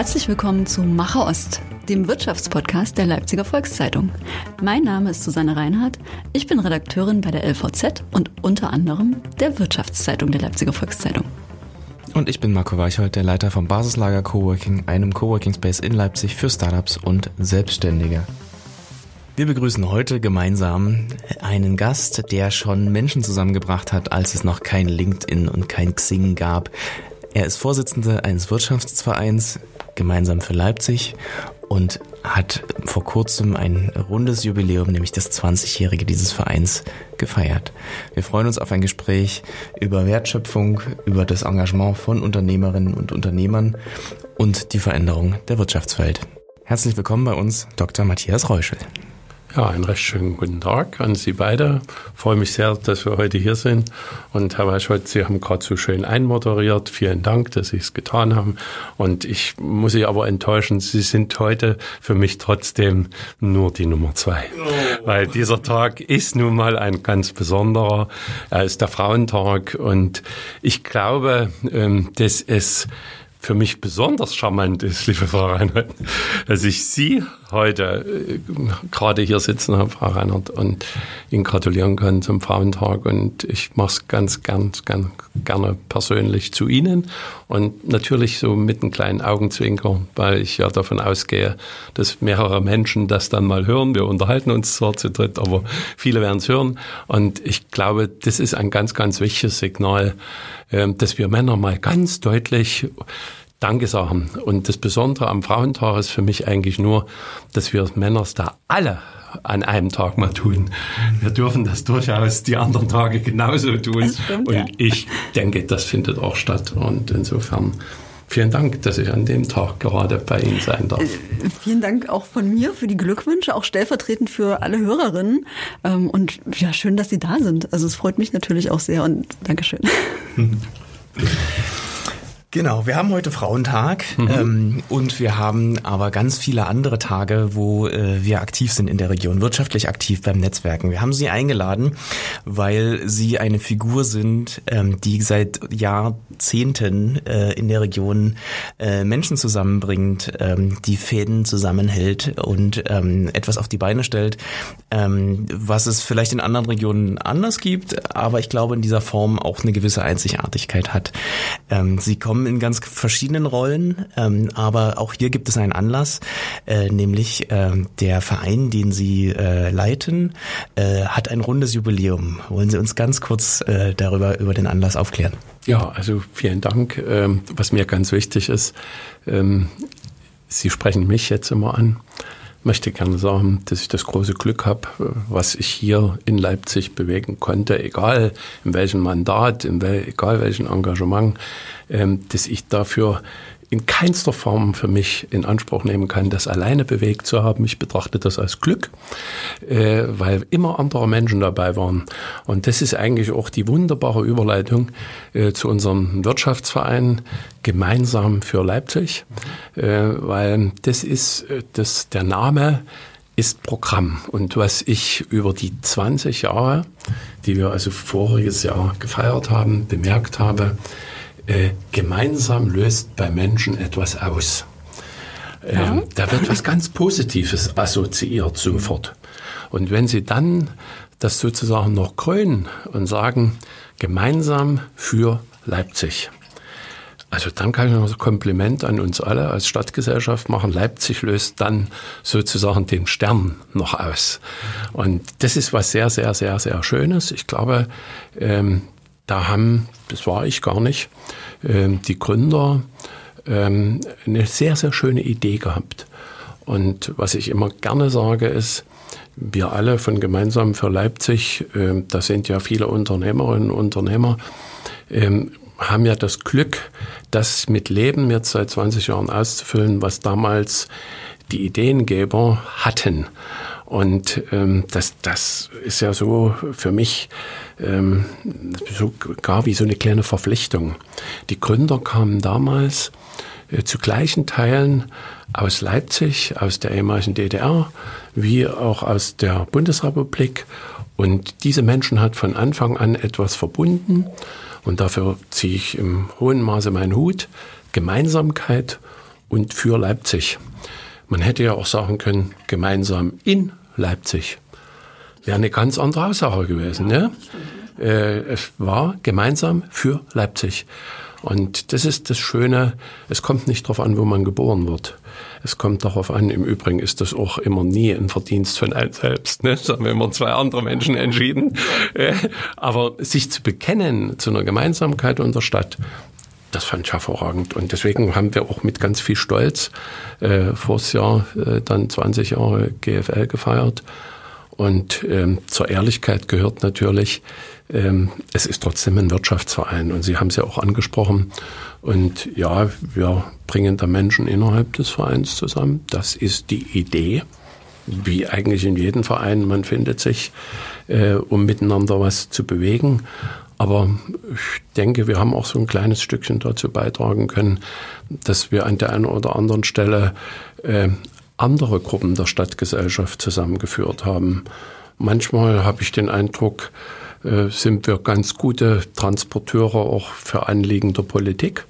Herzlich willkommen zu Macher Ost, dem Wirtschaftspodcast der Leipziger Volkszeitung. Mein Name ist Susanne Reinhardt. Ich bin Redakteurin bei der LVZ und unter anderem der Wirtschaftszeitung der Leipziger Volkszeitung. Und ich bin Marco Weichhold, der Leiter vom Basislager Coworking, einem Coworking Space in Leipzig für Startups und Selbstständige. Wir begrüßen heute gemeinsam einen Gast, der schon Menschen zusammengebracht hat, als es noch kein LinkedIn und kein Xing gab. Er ist Vorsitzender eines Wirtschaftsvereins gemeinsam für Leipzig und hat vor kurzem ein rundes Jubiläum, nämlich das 20-jährige dieses Vereins, gefeiert. Wir freuen uns auf ein Gespräch über Wertschöpfung, über das Engagement von Unternehmerinnen und Unternehmern und die Veränderung der Wirtschaftswelt. Herzlich willkommen bei uns, Dr. Matthias Reuschel. Ja, einen recht schönen guten Tag an Sie beide. Ich freue mich sehr, dass wir heute hier sind. Und Herr Weichhold, Sie haben gerade so schön einmoderiert. Vielen Dank, dass Sie es getan haben. Und ich muss Sie aber enttäuschen, Sie sind heute für mich trotzdem nur die Nummer zwei. Oh. Weil dieser Tag ist nun mal ein ganz besonderer. Er ist der Frauentag. Und ich glaube, ähm, dass es für mich besonders charmant ist, liebe Frau Reinhardt, dass ich Sie heute äh, gerade hier sitzen habe, Frau Reinhardt, und Ihnen gratulieren kann zum Frauentag. Und ich mache es ganz, ganz, ganz gerne persönlich zu Ihnen und natürlich so mit einem kleinen Augenzwinker, weil ich ja davon ausgehe, dass mehrere Menschen das dann mal hören. Wir unterhalten uns zwar zu dritt, aber viele werden es hören. Und ich glaube, das ist ein ganz, ganz wichtiges Signal, ähm, dass wir Männer mal ganz deutlich Danke sagen. Und das Besondere am Frauentag ist für mich eigentlich nur, dass wir Männer da alle an einem Tag mal tun. Wir dürfen das durchaus die anderen Tage genauso tun. Stimmt, und ja. ich denke, das findet auch statt. Und insofern vielen Dank, dass ich an dem Tag gerade bei Ihnen sein darf. Äh, vielen Dank auch von mir für die Glückwünsche, auch stellvertretend für alle Hörerinnen. Ähm, und ja, schön, dass Sie da sind. Also es freut mich natürlich auch sehr und Dankeschön. Genau, wir haben heute Frauentag mhm. ähm, und wir haben aber ganz viele andere Tage, wo äh, wir aktiv sind in der Region, wirtschaftlich aktiv beim Netzwerken. Wir haben sie eingeladen, weil sie eine Figur sind, ähm, die seit Jahrzehnten äh, in der Region äh, Menschen zusammenbringt, ähm, die Fäden zusammenhält und ähm, etwas auf die Beine stellt, ähm, was es vielleicht in anderen Regionen anders gibt, aber ich glaube in dieser Form auch eine gewisse Einzigartigkeit hat. Ähm, sie kommen kommen in ganz verschiedenen Rollen, ähm, aber auch hier gibt es einen Anlass, äh, nämlich ähm, der Verein, den Sie äh, leiten, äh, hat ein rundes Jubiläum. Wollen Sie uns ganz kurz äh, darüber über den Anlass aufklären? Ja, also vielen Dank. Ähm, was mir ganz wichtig ist, ähm, Sie sprechen mich jetzt immer an möchte gerne sagen, dass ich das große Glück habe, was ich hier in Leipzig bewegen konnte, egal in welchem Mandat, in wel, egal welchem Engagement, ähm, dass ich dafür in keinster Form für mich in Anspruch nehmen kann, das alleine bewegt zu haben. Ich betrachte das als Glück, äh, weil immer andere Menschen dabei waren. Und das ist eigentlich auch die wunderbare Überleitung äh, zu unserem Wirtschaftsverein gemeinsam für Leipzig, äh, weil das ist das, der Name ist Programm. Und was ich über die 20 Jahre, die wir also voriges Jahr gefeiert haben, bemerkt habe, äh, gemeinsam löst bei Menschen etwas aus. Ähm, Da wird was ganz Positives assoziiert sofort. Und wenn Sie dann das sozusagen noch krönen und sagen, gemeinsam für Leipzig. Also dann kann ich noch ein Kompliment an uns alle als Stadtgesellschaft machen. Leipzig löst dann sozusagen den Stern noch aus. Und das ist was sehr, sehr, sehr, sehr Schönes. Ich glaube, ähm, da haben, das war ich gar nicht, ähm, die Gründer ähm, eine sehr, sehr schöne Idee gehabt. Und was ich immer gerne sage, ist, wir alle von Gemeinsam für Leipzig, ähm, da sind ja viele Unternehmerinnen und Unternehmer, haben ja das Glück, das mit Leben jetzt seit 20 Jahren auszufüllen, was damals die Ideengeber hatten. Und ähm, das, das ist ja so für mich ähm, so gar wie so eine kleine Verpflichtung. Die Gründer kamen damals äh, zu gleichen Teilen aus Leipzig, aus der ehemaligen DDR, wie auch aus der Bundesrepublik. Und diese Menschen hat von Anfang an etwas verbunden. Und dafür ziehe ich im hohen Maße meinen Hut. Gemeinsamkeit und für Leipzig. Man hätte ja auch sagen können, gemeinsam in Leipzig. Wäre eine ganz andere Aussage gewesen. Ne? Äh, es war gemeinsam für Leipzig. Und das ist das Schöne, es kommt nicht darauf an, wo man geboren wird. Es kommt darauf an, im Übrigen ist das auch immer nie ein Verdienst von einem selbst. Ne? Das haben immer zwei andere Menschen entschieden. Äh, aber sich zu bekennen zu einer Gemeinsamkeit unserer Stadt, das fand ich hervorragend. Und deswegen haben wir auch mit ganz viel Stolz äh, vors Jahr äh, dann 20 Jahre GFL gefeiert. Und ähm, zur Ehrlichkeit gehört natürlich, ähm, es ist trotzdem ein Wirtschaftsverein und Sie haben es ja auch angesprochen. Und ja, wir bringen da Menschen innerhalb des Vereins zusammen. Das ist die Idee. Wie eigentlich in jedem Verein, man findet sich, äh, um miteinander was zu bewegen. Aber ich denke, wir haben auch so ein kleines Stückchen dazu beitragen können, dass wir an der einen oder anderen Stelle äh, andere Gruppen der Stadtgesellschaft zusammengeführt haben. Manchmal habe ich den Eindruck, äh, sind wir ganz gute Transporteure auch für Anliegen der Politik.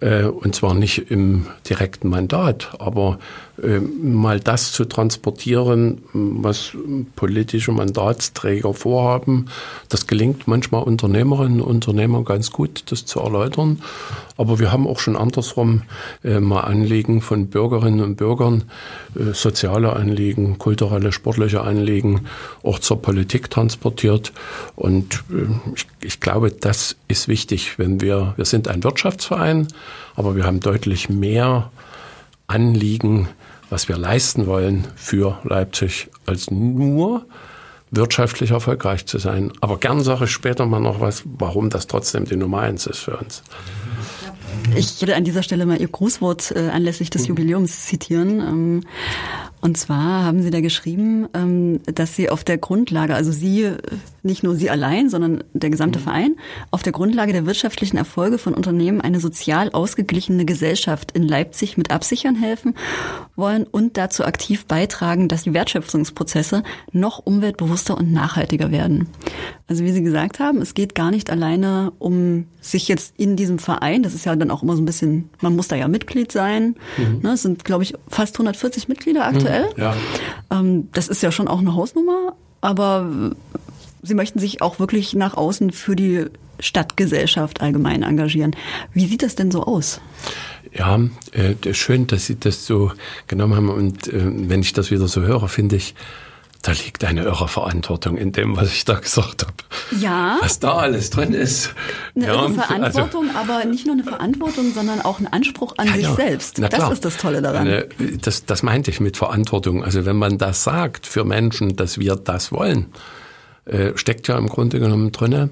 Äh, und zwar nicht im direkten Mandat, aber mal das zu transportieren, was politische Mandatsträger vorhaben. Das gelingt manchmal Unternehmerinnen und Unternehmern ganz gut, das zu erläutern. Aber wir haben auch schon andersrum äh, mal Anliegen von Bürgerinnen und Bürgern, äh, soziale Anliegen, kulturelle, sportliche Anliegen auch zur Politik transportiert. Und äh, ich, ich glaube, das ist wichtig, wenn wir, wir sind ein Wirtschaftsverein, aber wir haben deutlich mehr Anliegen, was wir leisten wollen für Leipzig, als nur wirtschaftlich erfolgreich zu sein. Aber gern sage ich später mal noch was, warum das trotzdem die Nummer eins ist für uns. Ich würde an dieser Stelle mal Ihr Grußwort äh, anlässlich des mhm. Jubiläums zitieren. Ähm, und zwar haben Sie da geschrieben, ähm, dass Sie auf der Grundlage, also Sie, nicht nur Sie allein, sondern der gesamte mhm. Verein, auf der Grundlage der wirtschaftlichen Erfolge von Unternehmen eine sozial ausgeglichene Gesellschaft in Leipzig mit absichern helfen wollen und dazu aktiv beitragen, dass die Wertschöpfungsprozesse noch umweltbewusster und nachhaltiger werden. Also wie Sie gesagt haben, es geht gar nicht alleine um sich jetzt in diesem Verein, das ist ja dann auch immer so ein bisschen, man muss da ja Mitglied sein. Mhm. Ne, es sind, glaube ich, fast 140 Mitglieder aktuell. Mhm. Ja. Ähm, das ist ja schon auch eine Hausnummer, aber Sie möchten sich auch wirklich nach außen für die Stadtgesellschaft allgemein engagieren. Wie sieht das denn so aus? Ja, äh, schön, dass Sie das so genommen haben. Und äh, wenn ich das wieder so höre, finde ich, da liegt eine irre Verantwortung in dem, was ich da gesagt habe. Ja. Was da alles drin ist. Eine ja, irre Verantwortung, also, aber nicht nur eine Verantwortung, sondern auch ein Anspruch an ja, sich ja. selbst. Das ist das Tolle daran. Eine, das, das meinte ich mit Verantwortung. Also wenn man das sagt für Menschen, dass wir das wollen, äh, steckt ja im Grunde genommen drinne.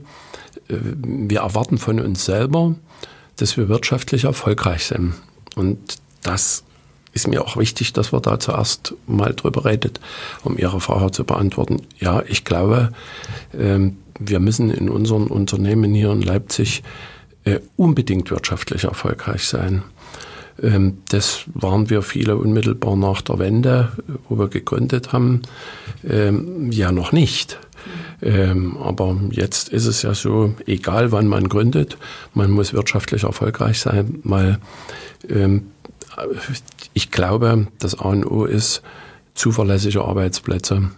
Äh, wir erwarten von uns selber, dass wir wirtschaftlich erfolgreich sind. Und das ist mir auch wichtig, dass wir da zuerst mal drüber redet, um Ihre Frage zu beantworten. Ja, ich glaube, ähm, wir müssen in unseren Unternehmen hier in Leipzig äh, unbedingt wirtschaftlich erfolgreich sein. Ähm, das waren wir viele unmittelbar nach der Wende, wo wir gegründet haben, ähm, ja noch nicht. Aber jetzt ist es ja so, egal wann man gründet, man muss wirtschaftlich erfolgreich sein, weil ich glaube, das A und O ist zuverlässige Arbeitsplätze.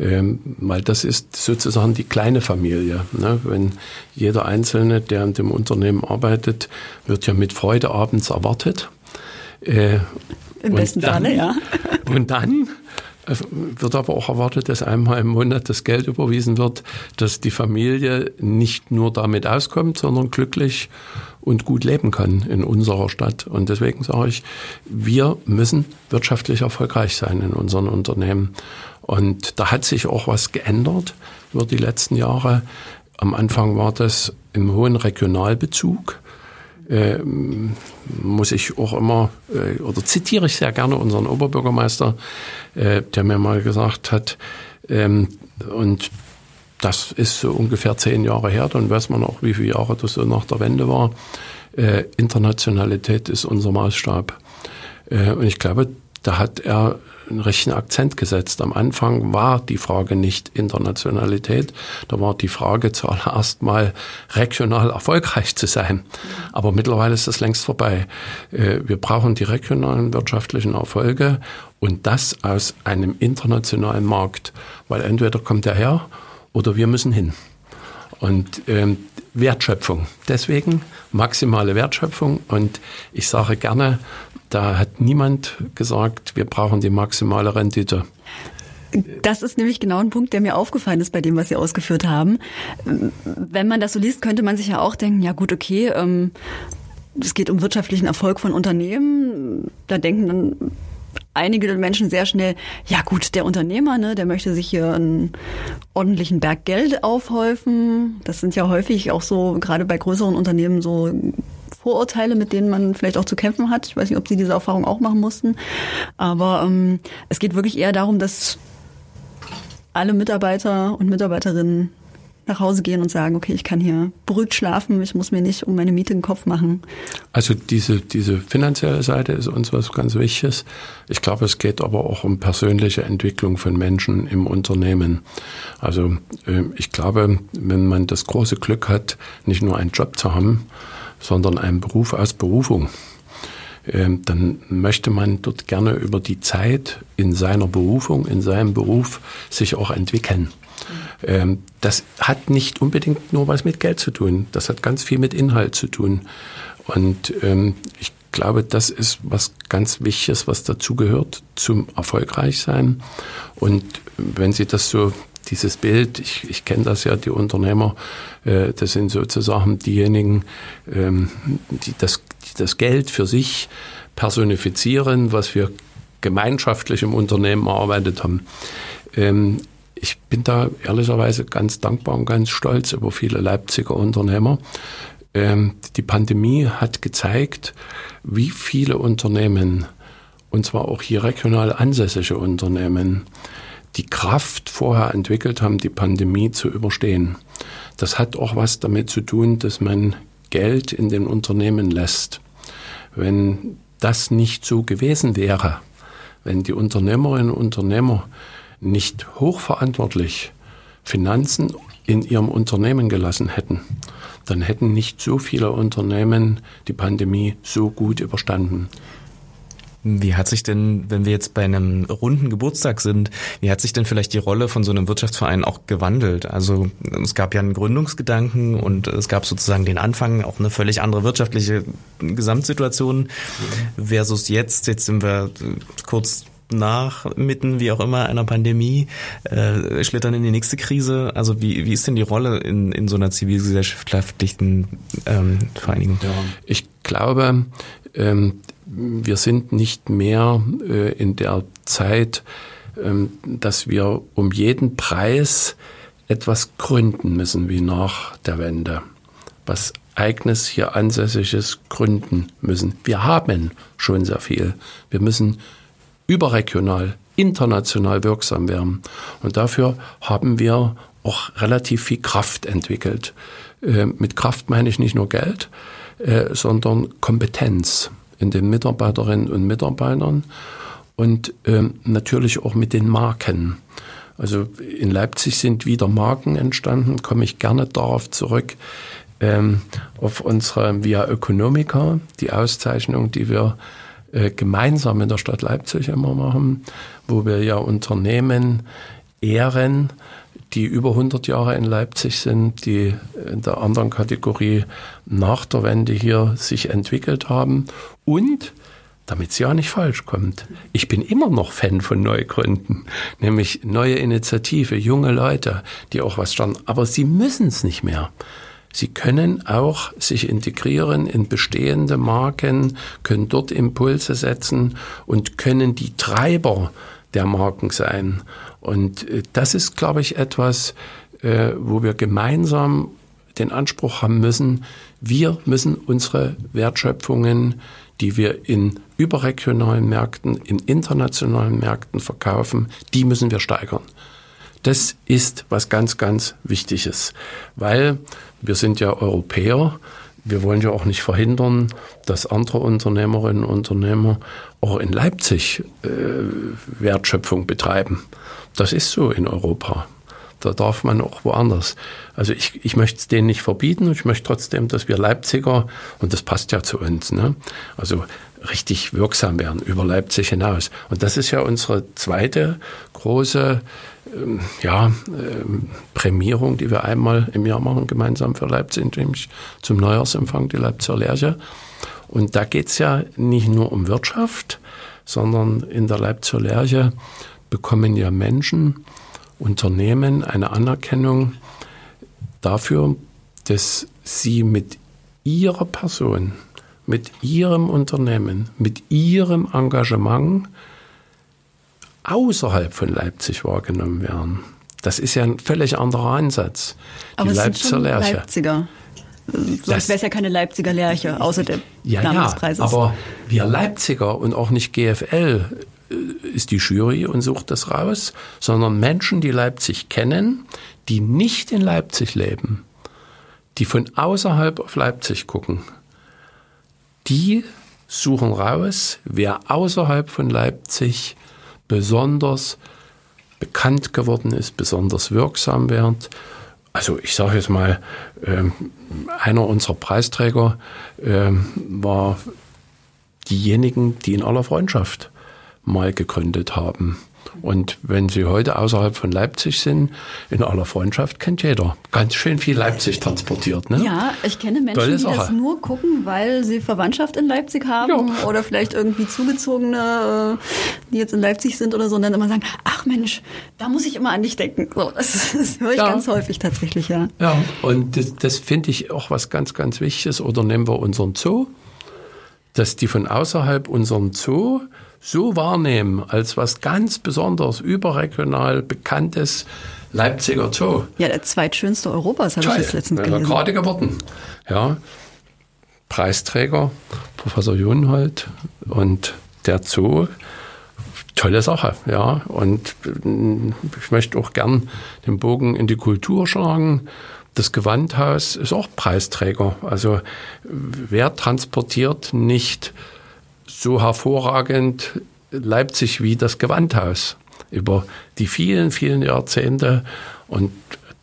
Ähm, weil das ist sozusagen die kleine Familie. Ne? Wenn jeder Einzelne, der in dem Unternehmen arbeitet, wird ja mit Freude abends erwartet. Äh, Im besten dann, Falle, ja. Und dann wird aber auch erwartet, dass einmal im Monat das Geld überwiesen wird, dass die Familie nicht nur damit auskommt, sondern glücklich und gut leben kann in unserer Stadt. Und deswegen sage ich, wir müssen wirtschaftlich erfolgreich sein in unseren Unternehmen. Und da hat sich auch was geändert über die letzten Jahre. Am Anfang war das im hohen Regionalbezug äh, muss ich auch immer, äh, oder zitiere ich sehr gerne unseren Oberbürgermeister, äh, der mir mal gesagt hat, ähm, und das ist so ungefähr zehn Jahre her, dann weiß man auch, wie viele Jahre das so nach der Wende war. Äh, Internationalität ist unser Maßstab. Äh, und ich glaube, da hat er einen richtigen Akzent gesetzt. Am Anfang war die Frage nicht Internationalität, da war die Frage zuallererst mal regional erfolgreich zu sein. Aber mittlerweile ist das längst vorbei. Äh, wir brauchen die regionalen wirtschaftlichen Erfolge und das aus einem internationalen Markt, weil entweder kommt er her oder wir müssen hin. Und ähm, Wertschöpfung. Deswegen maximale Wertschöpfung. Und ich sage gerne, da hat niemand gesagt, wir brauchen die maximale Rendite. Das ist nämlich genau ein Punkt, der mir aufgefallen ist bei dem, was Sie ausgeführt haben. Wenn man das so liest, könnte man sich ja auch denken, ja gut, okay, ähm, es geht um wirtschaftlichen Erfolg von Unternehmen. Da denken dann einige Menschen sehr schnell, ja gut, der Unternehmer, ne, der möchte sich hier einen ordentlichen Berg Geld aufhäufen. Das sind ja häufig auch so, gerade bei größeren Unternehmen, so Vorurteile, mit denen man vielleicht auch zu kämpfen hat. Ich weiß nicht, ob Sie diese Erfahrung auch machen mussten. Aber ähm, es geht wirklich eher darum, dass alle Mitarbeiter und Mitarbeiterinnen nach Hause gehen und sagen, okay, ich kann hier beruhigt schlafen, ich muss mir nicht um meine Miete den Kopf machen. Also diese, diese finanzielle Seite ist uns was ganz Wichtiges. Ich glaube, es geht aber auch um persönliche Entwicklung von Menschen im Unternehmen. Also ähm, ich glaube, wenn man das große Glück hat, nicht nur einen Job zu haben, sondern einen Beruf aus Berufung, ähm, dann möchte man dort gerne über die Zeit in seiner Berufung, in seinem Beruf sich auch entwickeln. Ähm, das hat nicht unbedingt nur was mit Geld zu tun. Das hat ganz viel mit Inhalt zu tun. Und ähm, ich glaube, das ist was ganz Wichtiges, was dazugehört zum Erfolgreichsein. Und wenn Sie das so dieses Bild, ich, ich kenne das ja, die Unternehmer, äh, das sind sozusagen diejenigen, ähm, die, das, die das Geld für sich personifizieren, was wir gemeinschaftlich im Unternehmen erarbeitet haben. Ähm, ich bin da ehrlicherweise ganz dankbar und ganz stolz über viele Leipziger Unternehmer. Ähm, die Pandemie hat gezeigt, wie viele Unternehmen, und zwar auch hier regional ansässige Unternehmen, die Kraft vorher entwickelt haben, die Pandemie zu überstehen. Das hat auch was damit zu tun, dass man Geld in den Unternehmen lässt. Wenn das nicht so gewesen wäre, wenn die Unternehmerinnen und Unternehmer nicht hochverantwortlich Finanzen in ihrem Unternehmen gelassen hätten, dann hätten nicht so viele Unternehmen die Pandemie so gut überstanden. Wie hat sich denn, wenn wir jetzt bei einem runden Geburtstag sind, wie hat sich denn vielleicht die Rolle von so einem Wirtschaftsverein auch gewandelt? Also es gab ja einen Gründungsgedanken und es gab sozusagen den Anfang, auch eine völlig andere wirtschaftliche Gesamtsituation versus jetzt, jetzt sind wir kurz nach, mitten, wie auch immer, einer Pandemie, äh, schlittern in die nächste Krise. Also wie, wie ist denn die Rolle in, in so einer zivilgesellschaftlichen ähm, Vereinigung? Ich glaube, ähm, wir sind nicht mehr äh, in der Zeit, ähm, dass wir um jeden Preis etwas gründen müssen wie nach der Wende. Was eigenes hier ansässiges gründen müssen. Wir haben schon sehr viel. Wir müssen überregional, international wirksam werden. Und dafür haben wir auch relativ viel Kraft entwickelt. Äh, mit Kraft meine ich nicht nur Geld, äh, sondern Kompetenz in den Mitarbeiterinnen und Mitarbeitern und ähm, natürlich auch mit den Marken. Also in Leipzig sind wieder Marken entstanden, komme ich gerne darauf zurück, ähm, auf unsere Via Economica, die Auszeichnung, die wir äh, gemeinsam in der Stadt Leipzig immer machen, wo wir ja Unternehmen ehren, die über 100 Jahre in Leipzig sind, die in der anderen Kategorie nach der Wende hier sich entwickelt haben und damit es ja nicht falsch kommt. Ich bin immer noch Fan von Neugründen, nämlich neue Initiative, junge Leute, die auch was starten, aber sie müssen es nicht mehr. Sie können auch sich integrieren in bestehende Marken, können dort Impulse setzen und können die Treiber der Marken sein. Und äh, das ist, glaube ich, etwas, äh, wo wir gemeinsam den Anspruch haben müssen, wir müssen unsere Wertschöpfungen, die wir in überregionalen Märkten, in internationalen Märkten verkaufen, die müssen wir steigern. Das ist was ganz, ganz Wichtiges, weil wir sind ja Europäer. wir wollen ja auch nicht verhindern, dass andere Unternehmerinnen und Unternehmer auch in Leipzig äh, Wertschöpfung betreiben. Das ist so in Europa. Da darf man auch woanders. Also ich, ich möchte es denen nicht verbieten. Ich möchte trotzdem, dass wir Leipziger, und das passt ja zu uns, ne? also richtig wirksam werden über Leipzig hinaus. Und das ist ja unsere zweite große ähm, ja, ähm, Prämierung, die wir einmal im Jahr machen, gemeinsam für Leipzig, nämlich zum Neujahrsempfang, die Leipziger Lerche. Und da geht es ja nicht nur um Wirtschaft, sondern in der Leipziger Lerche bekommen ja Menschen, Unternehmen eine Anerkennung dafür, dass sie mit ihrer Person, mit ihrem Unternehmen, mit ihrem Engagement außerhalb von Leipzig wahrgenommen werden. Das ist ja ein völlig anderer Ansatz. Die Aber Leipziger Lerche. Leipziger. Sonst wäre es ja keine Leipziger Lerche, außer dem ja, Namen des Preises. aber wir Leipziger und auch nicht GFL ist die Jury und sucht das raus, sondern Menschen, die Leipzig kennen, die nicht in Leipzig leben, die von außerhalb auf Leipzig gucken, die suchen raus, wer außerhalb von Leipzig besonders bekannt geworden ist, besonders wirksam wird. Also ich sage jetzt mal, äh, einer unserer Preisträger äh, war diejenigen, die in aller Freundschaft mal gegründet haben. Und wenn Sie heute außerhalb von Leipzig sind, in aller Freundschaft kennt jeder. Ganz schön viel Leipzig transportiert. Ne? Ja, ich kenne Menschen, die das nur gucken, weil sie Verwandtschaft in Leipzig haben ja. oder vielleicht irgendwie Zugezogene, äh, die jetzt in Leipzig sind oder so und dann immer sagen, ach Mensch, da muss ich immer an dich denken. So, das, das höre ich ja. ganz häufig tatsächlich, ja. Ja, und das, das finde ich auch was ganz, ganz Wichtiges. Oder nehmen wir unseren Zoo, dass die von außerhalb unseren Zoo so wahrnehmen als was ganz besonders überregional bekanntes Leipziger Zoo. Ja, der zweitschönste Europas habe ich jetzt letztens gelesen. Gerade geworden. Ja, Preisträger, Professor Junhold und der Zoo. Tolle Sache, ja. Und ich möchte auch gern den Bogen in die Kultur schlagen. Das Gewandhaus ist auch Preisträger. Also wer transportiert nicht so hervorragend Leipzig wie das Gewandhaus über die vielen, vielen Jahrzehnte und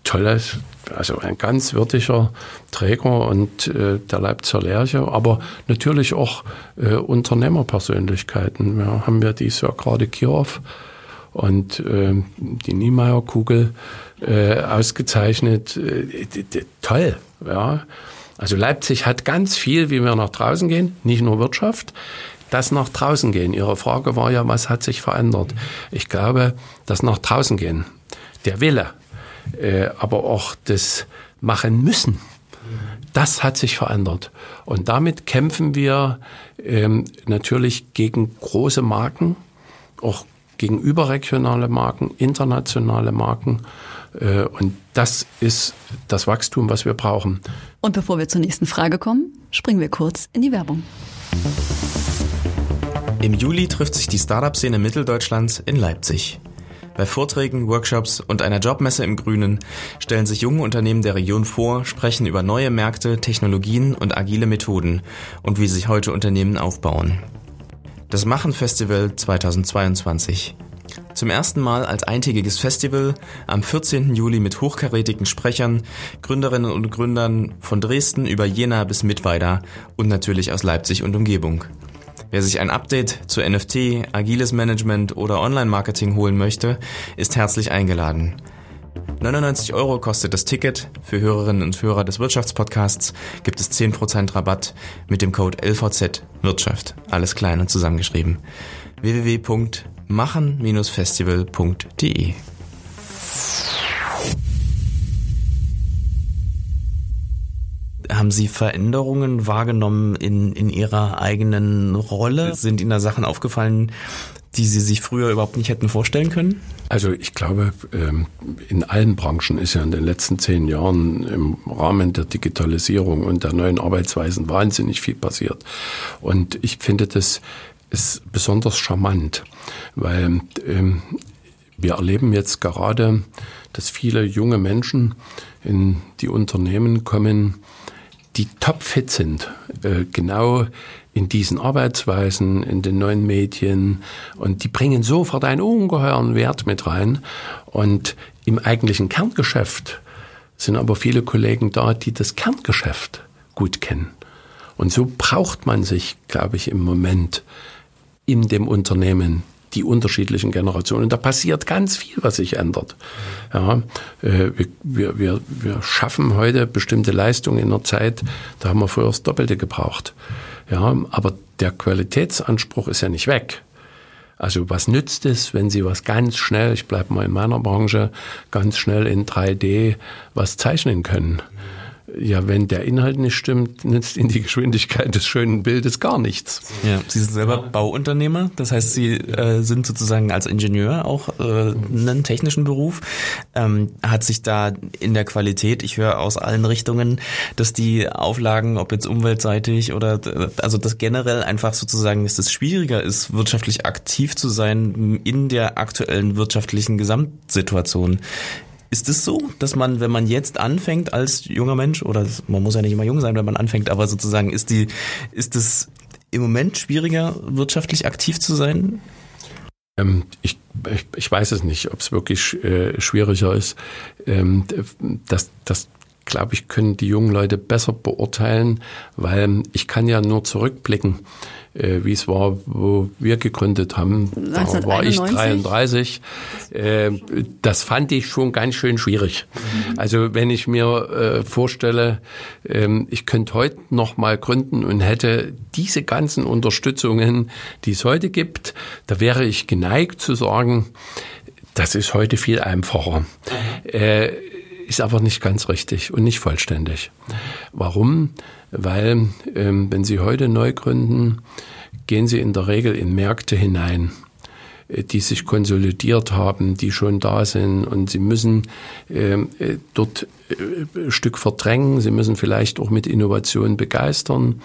tolles, also ein ganz würdiger Träger und äh, der Leipziger Lerche, aber natürlich auch äh, Unternehmerpersönlichkeiten. Wir haben ja dies Jahr gerade Kirov und äh, die Niemeyer-Kugel äh, ausgezeichnet. Äh, toll, ja. Also Leipzig hat ganz viel, wie wir nach draußen gehen, nicht nur Wirtschaft das nach draußen gehen. Ihre Frage war ja, was hat sich verändert? Ich glaube, das nach draußen gehen, der Wille, äh, aber auch das machen müssen, das hat sich verändert. Und damit kämpfen wir ähm, natürlich gegen große Marken, auch gegen überregionale Marken, internationale Marken. Äh, und das ist das Wachstum, was wir brauchen. Und bevor wir zur nächsten Frage kommen, springen wir kurz in die Werbung. Im Juli trifft sich die Startup-Szene Mitteldeutschlands in Leipzig. Bei Vorträgen, Workshops und einer Jobmesse im Grünen stellen sich junge Unternehmen der Region vor, sprechen über neue Märkte, Technologien und agile Methoden und wie sich heute Unternehmen aufbauen. Das Machen Festival 2022. Zum ersten Mal als eintägiges Festival am 14. Juli mit hochkarätigen Sprechern, Gründerinnen und Gründern von Dresden über Jena bis Mittweida und natürlich aus Leipzig und Umgebung. Wer sich ein Update zu NFT, agiles Management oder Online-Marketing holen möchte, ist herzlich eingeladen. 99 Euro kostet das Ticket. Für Hörerinnen und Hörer des Wirtschaftspodcasts gibt es 10% Rabatt mit dem Code LVZ Wirtschaft. Alles klein und zusammengeschrieben. www.machen-festival.de Haben Sie Veränderungen wahrgenommen in, in Ihrer eigenen Rolle? Sind Ihnen da Sachen aufgefallen, die Sie sich früher überhaupt nicht hätten vorstellen können? Also ich glaube, ähm, in allen Branchen ist ja in den letzten zehn Jahren im Rahmen der Digitalisierung und der neuen Arbeitsweisen wahnsinnig viel passiert. Und ich finde, das ist besonders charmant, weil ähm, wir erleben jetzt gerade, dass viele junge Menschen in die Unternehmen kommen, die topfit sind, äh, genau in diesen Arbeitsweisen, in den neuen Medien und die bringen sofort einen ungeheuren Wert mit rein. Und im eigentlichen Kerngeschäft sind aber viele Kollegen da, die das Kerngeschäft gut kennen. Und so braucht man sich, glaube ich, im Moment in dem Unternehmen die unterschiedlichen Generationen. Da passiert ganz viel, was sich ändert. Ja, äh, wir, wir, wir schaffen heute bestimmte Leistungen in einer Zeit, da haben wir früher das Doppelte gebraucht. Ja, aber der Qualitätsanspruch ist ja nicht weg. Also was nützt es, wenn Sie was ganz schnell, ich bleibe mal in meiner Branche, ganz schnell in 3D was zeichnen können? Ja, wenn der Inhalt nicht stimmt, nützt Ihnen die Geschwindigkeit des schönen Bildes gar nichts. Ja, Sie sind selber Bauunternehmer, das heißt, Sie äh, sind sozusagen als Ingenieur auch äh, einen technischen Beruf. Ähm, hat sich da in der Qualität, ich höre aus allen Richtungen, dass die Auflagen, ob jetzt umweltseitig oder also das generell einfach sozusagen, dass es schwieriger ist, wirtschaftlich aktiv zu sein in der aktuellen wirtschaftlichen Gesamtsituation. Ist es so, dass man, wenn man jetzt anfängt als junger Mensch, oder man muss ja nicht immer jung sein, wenn man anfängt, aber sozusagen ist die, ist es im Moment schwieriger, wirtschaftlich aktiv zu sein? Ähm, ich, ich, ich, weiß es nicht, ob es wirklich äh, schwieriger ist. Ähm, das, das glaube ich, können die jungen Leute besser beurteilen, weil ich kann ja nur zurückblicken äh, wie es war, wo wir gegründet haben. Da war ich 33. Äh, das fand ich schon ganz schön schwierig. Mhm. Also wenn ich mir äh, vorstelle, äh, ich könnte heute noch mal gründen und hätte diese ganzen Unterstützungen, die es heute gibt, da wäre ich geneigt zu sagen, das ist heute viel einfacher. Mhm. Äh, ist aber nicht ganz richtig und nicht vollständig. Warum? Weil ähm, wenn Sie heute neu gründen, gehen Sie in der Regel in Märkte hinein äh, die sich konsolidiert haben, die schon da sind und sie müssen ähm, äh, dort äh, ein Stück verdrängen, sie müssen vielleicht auch mit Innovation begeistern.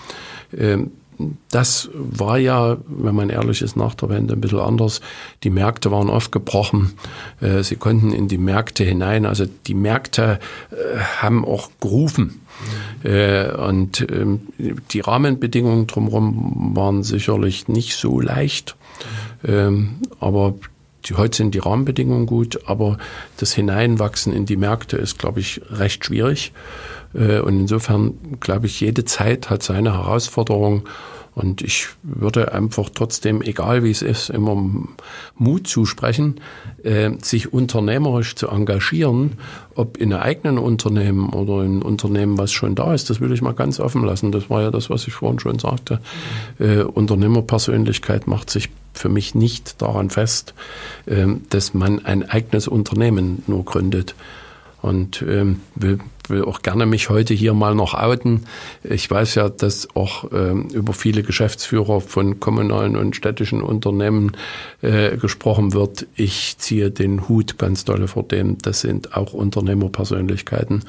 Ähm, das war ja, wenn man ehrlich ist, nach der Wende ein bisschen anders. Die Märkte waren aufgebrochen. Äh, sie konnten in die Märkte hinein. Also die Märkte äh, haben auch gerufen. Äh, und ähm, die Rahmenbedingungen drumherum waren sicherlich nicht so leicht. Ähm, aber die, heute sind die Rahmenbedingungen gut, aber das Hineinwachsen in die Märkte ist, glaube ich, recht schwierig. Äh, und insofern glaube ich, jede Zeit hat seine Herausforderung. Und ich würde einfach trotzdem, egal wie es ist, immer Mut zusprechen, äh, sich unternehmerisch zu engagieren, ob in einem eigenen Unternehmen oder in einem Unternehmen, was schon da ist. Das will ich mal ganz offen lassen. Das war ja das, was ich vorhin schon sagte. Äh, Unternehmerpersönlichkeit macht sich für mich nicht daran fest, dass man ein eigenes Unternehmen nur gründet. Und ähm, will will auch gerne mich heute hier mal noch outen. Ich weiß ja, dass auch äh, über viele Geschäftsführer von kommunalen und städtischen Unternehmen äh, gesprochen wird. Ich ziehe den Hut ganz dolle vor dem. Das sind auch Unternehmerpersönlichkeiten.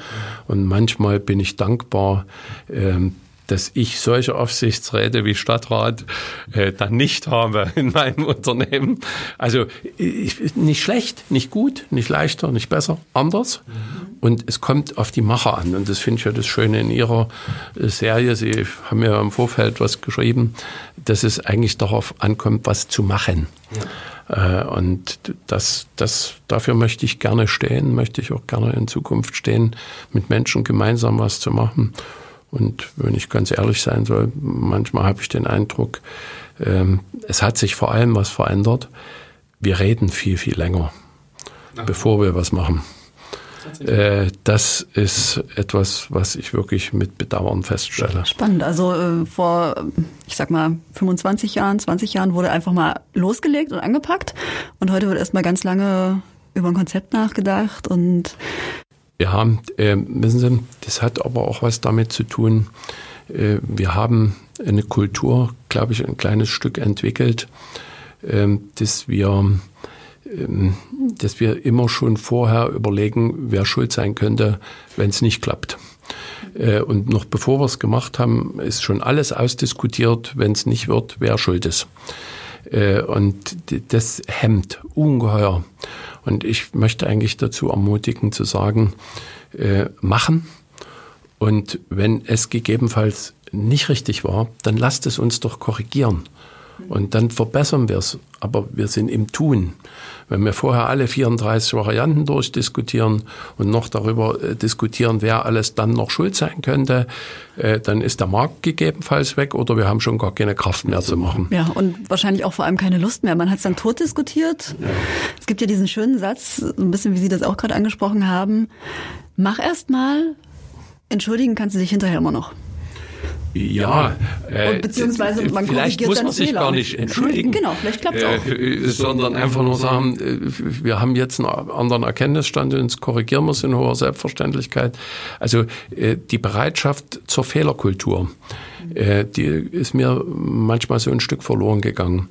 Und manchmal bin ich dankbar, äh, dass ich solche Aufsichtsräte wie Stadtrat äh, dann nicht habe in meinem Unternehmen. Also ich, nicht schlecht, nicht gut, nicht leichter, nicht besser, anders. Und es kommt auf die Macher an. Und das finde ich ja das Schöne in Ihrer äh, Serie. Sie haben ja im Vorfeld was geschrieben, dass es eigentlich darauf ankommt, was zu machen. Ja. Äh, und das, das, dafür möchte ich gerne stehen, möchte ich auch gerne in Zukunft stehen, mit Menschen gemeinsam was zu machen. Und wenn ich ganz ehrlich sein soll, manchmal habe ich den Eindruck, ähm, es hat sich vor allem was verändert. Wir reden viel, viel länger, Ach. bevor wir was machen. Äh, das ist etwas, was ich wirklich mit Bedauern feststelle. Spannend. Also äh, vor, ich sag mal, 25 Jahren, 20 Jahren wurde einfach mal losgelegt und angepackt. Und heute wird erst mal ganz lange über ein Konzept nachgedacht und ja, äh, wissen Sie, das hat aber auch was damit zu tun. Äh, wir haben eine Kultur, glaube ich, ein kleines Stück entwickelt, äh, dass wir ähm, dass wir immer schon vorher überlegen, wer schuld sein könnte, wenn es nicht klappt. Äh, und noch bevor wir es gemacht haben, ist schon alles ausdiskutiert, wenn es nicht wird, wer schuld ist. Äh, und das hemmt ungeheuer. Und ich möchte eigentlich dazu ermutigen zu sagen, äh, machen Und wenn es gegebenenfalls nicht richtig war, dann lasst es uns doch korrigieren. Und dann verbessern wir es. Aber wir sind im Tun. Wenn wir vorher alle 34 Varianten durchdiskutieren und noch darüber äh, diskutieren, wer alles dann noch schuld sein könnte, äh, dann ist der Markt gegebenenfalls weg oder wir haben schon gar keine Kraft mehr zu machen. Ja, und wahrscheinlich auch vor allem keine Lust mehr. Man hat es dann tot diskutiert. Ja. Es gibt ja diesen schönen Satz, so ein bisschen wie Sie das auch gerade angesprochen haben. Mach erst mal, entschuldigen kannst du dich hinterher immer noch. Ja, äh, beziehungsweise man vielleicht muss man sich Fehler. gar nicht entschuldigen. Genau, vielleicht klappt es auch. Äh, sondern einfach nur sagen, äh, wir haben jetzt einen anderen Erkenntnisstand und korrigieren wir es in hoher Selbstverständlichkeit. Also äh, die Bereitschaft zur Fehlerkultur, äh, die ist mir manchmal so ein Stück verloren gegangen.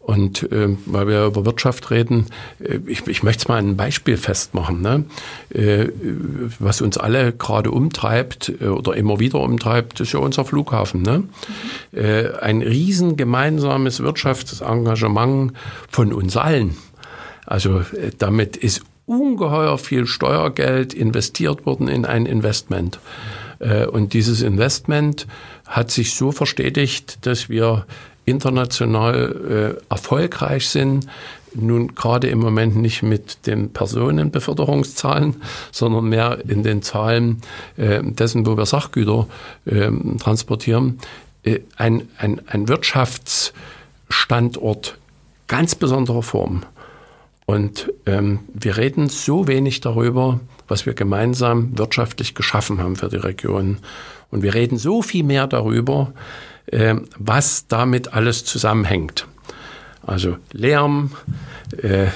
Und äh, weil wir über Wirtschaft reden, äh, ich, ich möchte es mal ein Beispiel festmachen, ne? äh, was uns alle gerade umtreibt äh, oder immer wieder umtreibt, ist ja unser Flughafen. Ne? Mhm. Äh, ein riesen gemeinsames Wirtschaftsengagement von uns allen. Also äh, damit ist ungeheuer viel Steuergeld investiert worden in ein Investment. Äh, und dieses Investment hat sich so verstetigt, dass wir international äh, erfolgreich sind. Nun gerade im Moment nicht mit den Personenbeförderungszahlen, sondern mehr in den Zahlen äh, dessen, wo wir Sachgüter äh, transportieren. Äh, ein, ein, ein Wirtschaftsstandort ganz besonderer Form. Und ähm, wir reden so wenig darüber, was wir gemeinsam wirtschaftlich geschaffen haben für die Region. Und wir reden so viel mehr darüber, äh, was damit alles zusammenhängt. Also Lärm, äh,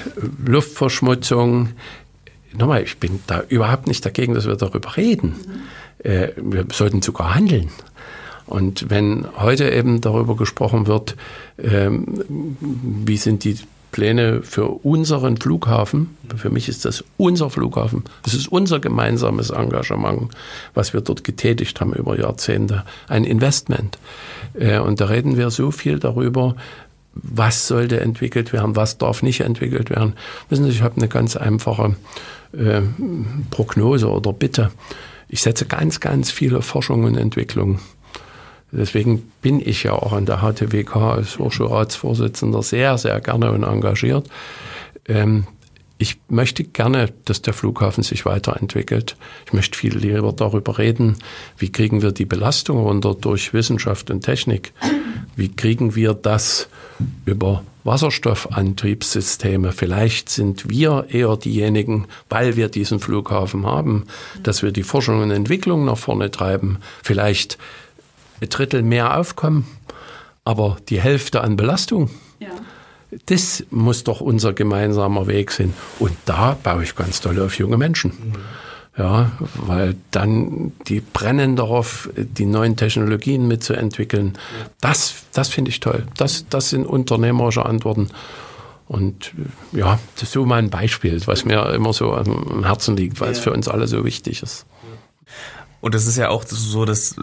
Luftverschmutzung. Nochmal, ich bin da überhaupt nicht dagegen, dass wir darüber reden. Äh, wir sollten sogar handeln. Und wenn heute eben darüber gesprochen wird, ähm, wie sind die Pläne für unseren Flughafen. Für mich ist das unser Flughafen. Das ist unser gemeinsames Engagement, was wir dort getätigt haben über Jahrzehnte. Ein Investment. Äh, und da reden wir so viel darüber, was sollte entwickelt werden, was darf nicht entwickelt werden. Wissen Sie, ich habe eine ganz einfache äh, Prognose oder Bitte. Ich setze ganz, ganz viele Forschung und Entwicklung Deswegen bin ich ja auch an der HTWK als Hochschulratsvorsitzender sehr, sehr gerne und engagiert. Ähm, ich möchte gerne, dass der Flughafen sich weiterentwickelt. Ich möchte viel lieber darüber reden, wie kriegen wir die Belastung runter durch Wissenschaft und Technik. Wie kriegen wir das über Wasserstoffantriebssysteme? Vielleicht sind wir eher diejenigen, weil wir diesen Flughafen haben, dass wir die Forschung und Entwicklung nach vorne treiben. Vielleicht ein Drittel mehr Aufkommen, aber die Hälfte an Belastung. Ja. Das muss doch unser gemeinsamer Weg sein. Und da baue ich ganz toll auf junge Menschen. Mhm. Ja, weil dann die brennen darauf, die neuen Technologien mitzuentwickeln. Das, das finde ich toll. Das, das sind unternehmerische Antworten. Und ja, das ist so mein Beispiel, was mir immer so am Herzen liegt, weil ja. es für uns alle so wichtig ist. Und es ist ja auch so, dass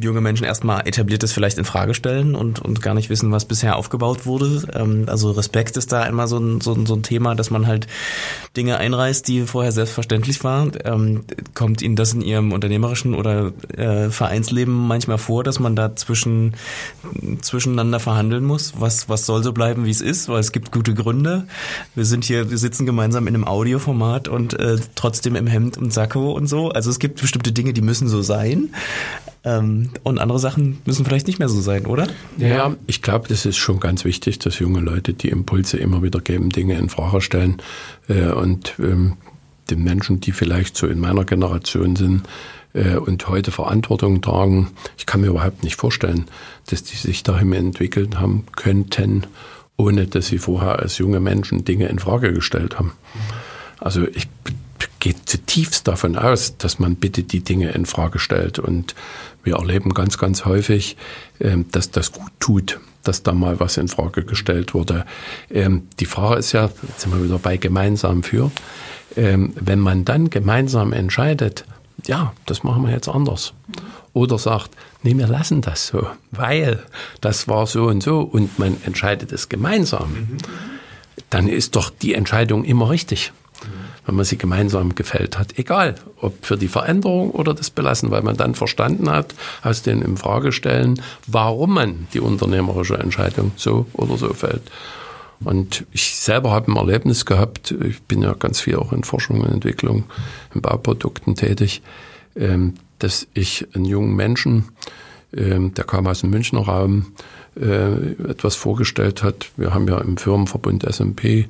junge Menschen erstmal etabliertes vielleicht in Frage stellen und, und gar nicht wissen, was bisher aufgebaut wurde. Ähm, also Respekt ist da immer so ein, so, ein, so ein Thema, dass man halt Dinge einreißt, die vorher selbstverständlich waren. Ähm, kommt Ihnen das in Ihrem unternehmerischen oder äh, Vereinsleben manchmal vor, dass man da zwischen, zwischeneinander verhandeln muss? Was, was soll so bleiben, wie es ist? Weil es gibt gute Gründe. Wir sind hier, wir sitzen gemeinsam in einem Audioformat und äh, trotzdem im Hemd und Sakko und so. Also es gibt bestimmte Dinge, die müssen müssen so sein. Ähm, und andere Sachen müssen vielleicht nicht mehr so sein, oder? Ja, ich glaube, das ist schon ganz wichtig, dass junge Leute die Impulse immer wieder geben, Dinge in Frage stellen äh, und ähm, den Menschen, die vielleicht so in meiner Generation sind, äh, und heute Verantwortung tragen. Ich kann mir überhaupt nicht vorstellen, dass die sich dahin entwickelt haben könnten, ohne dass sie vorher als junge Menschen Dinge in Frage gestellt haben. Also ich geht zutiefst davon aus, dass man bitte die Dinge in Frage stellt. Und wir erleben ganz, ganz häufig, ähm, dass das gut tut, dass da mal was in Frage gestellt wurde. Ähm, die Frage ist ja, jetzt sind wir wieder bei gemeinsam für, ähm, wenn man dann gemeinsam entscheidet, ja, das machen wir jetzt anders. Oder sagt, nee, wir lassen das so, weil das war so und so und man entscheidet es gemeinsam, dann ist doch die Entscheidung immer richtig. Wenn man sie gemeinsam gefällt hat. Egal, ob für die Veränderung oder das Belassen, weil man dann verstanden hat, aus den im Fragestellen, warum man die unternehmerische Entscheidung so oder so fällt. Und ich selber habe ein Erlebnis gehabt, ich bin ja ganz viel auch in Forschung und Entwicklung, in Bauprodukten tätig, ähm, dass ich einen jungen Menschen, ähm, der kam aus dem Münchner Raum, äh, etwas vorgestellt hat. Wir haben ja im Firmenverbund SMP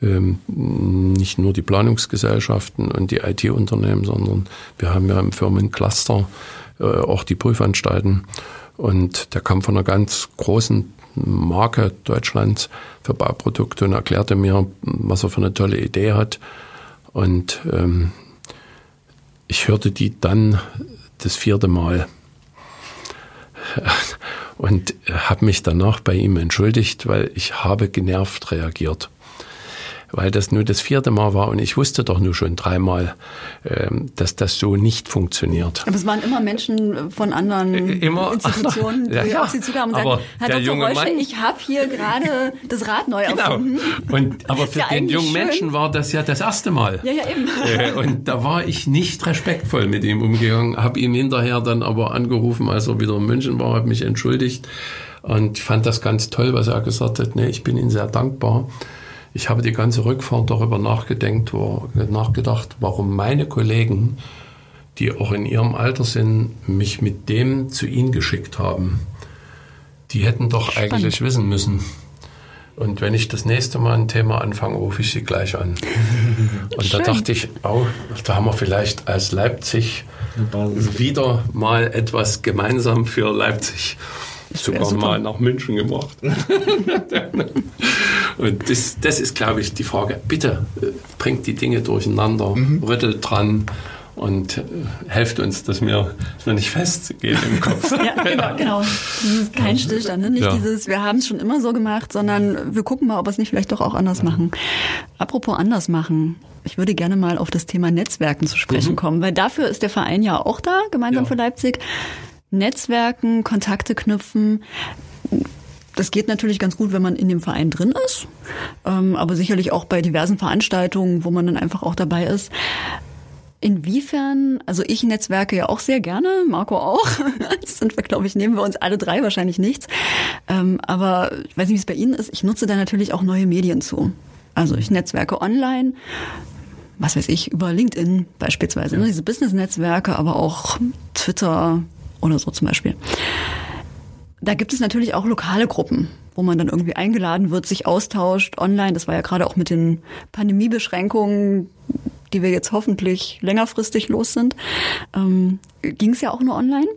nicht nur die Planungsgesellschaften und die IT-Unternehmen, sondern wir haben ja im Firmencluster äh, auch die Prüfanstalten. Und der kam von einer ganz großen Marke Deutschlands für Bauprodukte und erklärte mir, was er für eine tolle Idee hat. Und ähm, ich hörte die dann das vierte Mal und habe mich danach bei ihm entschuldigt, weil ich habe genervt reagiert weil das nur das vierte Mal war und ich wusste doch nur schon dreimal, ähm, dass das so nicht funktioniert. Aber es waren immer Menschen von anderen äh, immer, Institutionen, die ja, ja, auf Sie zukamen und sagen, Herr Dr. Junge Reusche, ich habe hier gerade das Rad neu genau. erfunden. Und, aber für ja den jungen schön. Menschen war das ja das erste Mal. Ja, ja, eben. Äh, und da war ich nicht respektvoll mit ihm umgegangen, habe ihn hinterher dann aber angerufen, als er wieder in München war, habe mich entschuldigt und fand das ganz toll, was er gesagt hat. Nee, ich bin Ihnen sehr dankbar ich habe die ganze Rückfahrt darüber nachgedacht, nachgedacht, warum meine Kollegen, die auch in ihrem Alter sind, mich mit dem zu ihnen geschickt haben. Die hätten doch Spannend. eigentlich wissen müssen. Und wenn ich das nächste Mal ein Thema anfange, rufe ich sie gleich an. Und Schön. da dachte ich, oh, da haben wir vielleicht als Leipzig wieder mal etwas gemeinsam für Leipzig sogar mal nach München gemacht. Und das, das ist, glaube ich, die Frage. Bitte äh, bringt die Dinge durcheinander, mhm. rüttelt dran und äh, helft uns, dass wir, dass wir nicht festgehen im Kopf. ja, genau, genau. Das ist kein Stillstand. Ne? Nicht ja. dieses, wir haben es schon immer so gemacht, sondern wir gucken mal, ob wir es nicht vielleicht doch auch anders machen. Apropos anders machen. Ich würde gerne mal auf das Thema Netzwerken zu sprechen mhm. kommen, weil dafür ist der Verein ja auch da, gemeinsam ja. für Leipzig. Netzwerken, Kontakte knüpfen. Das geht natürlich ganz gut, wenn man in dem Verein drin ist, ähm, aber sicherlich auch bei diversen Veranstaltungen, wo man dann einfach auch dabei ist. Inwiefern, also ich netzwerke ja auch sehr gerne, Marco auch. Das sind wir, glaube ich, nehmen wir uns alle drei wahrscheinlich nichts. Ähm, aber ich weiß nicht, wie es bei Ihnen ist. Ich nutze da natürlich auch neue Medien zu. Also ich netzwerke online, was weiß ich, über LinkedIn beispielsweise, ne, diese Business-Netzwerke, aber auch Twitter, oder so zum Beispiel. Da gibt es natürlich auch lokale Gruppen, wo man dann irgendwie eingeladen wird, sich austauscht online. Das war ja gerade auch mit den Pandemiebeschränkungen, die wir jetzt hoffentlich längerfristig los sind, ähm, ging es ja auch nur online.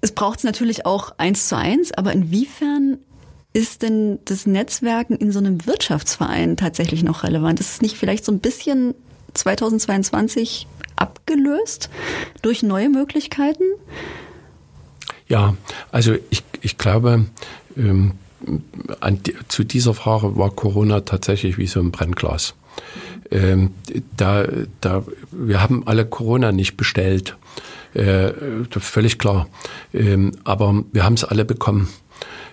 Es braucht es natürlich auch eins zu eins, aber inwiefern ist denn das Netzwerken in so einem Wirtschaftsverein tatsächlich noch relevant? Ist es nicht vielleicht so ein bisschen 2022 abgelöst durch neue Möglichkeiten? Ja, also ich, ich glaube, ähm, an, zu dieser Frage war Corona tatsächlich wie so ein Brennglas. Ähm, da, da, wir haben alle Corona nicht bestellt, äh, völlig klar. Ähm, aber wir haben es alle bekommen.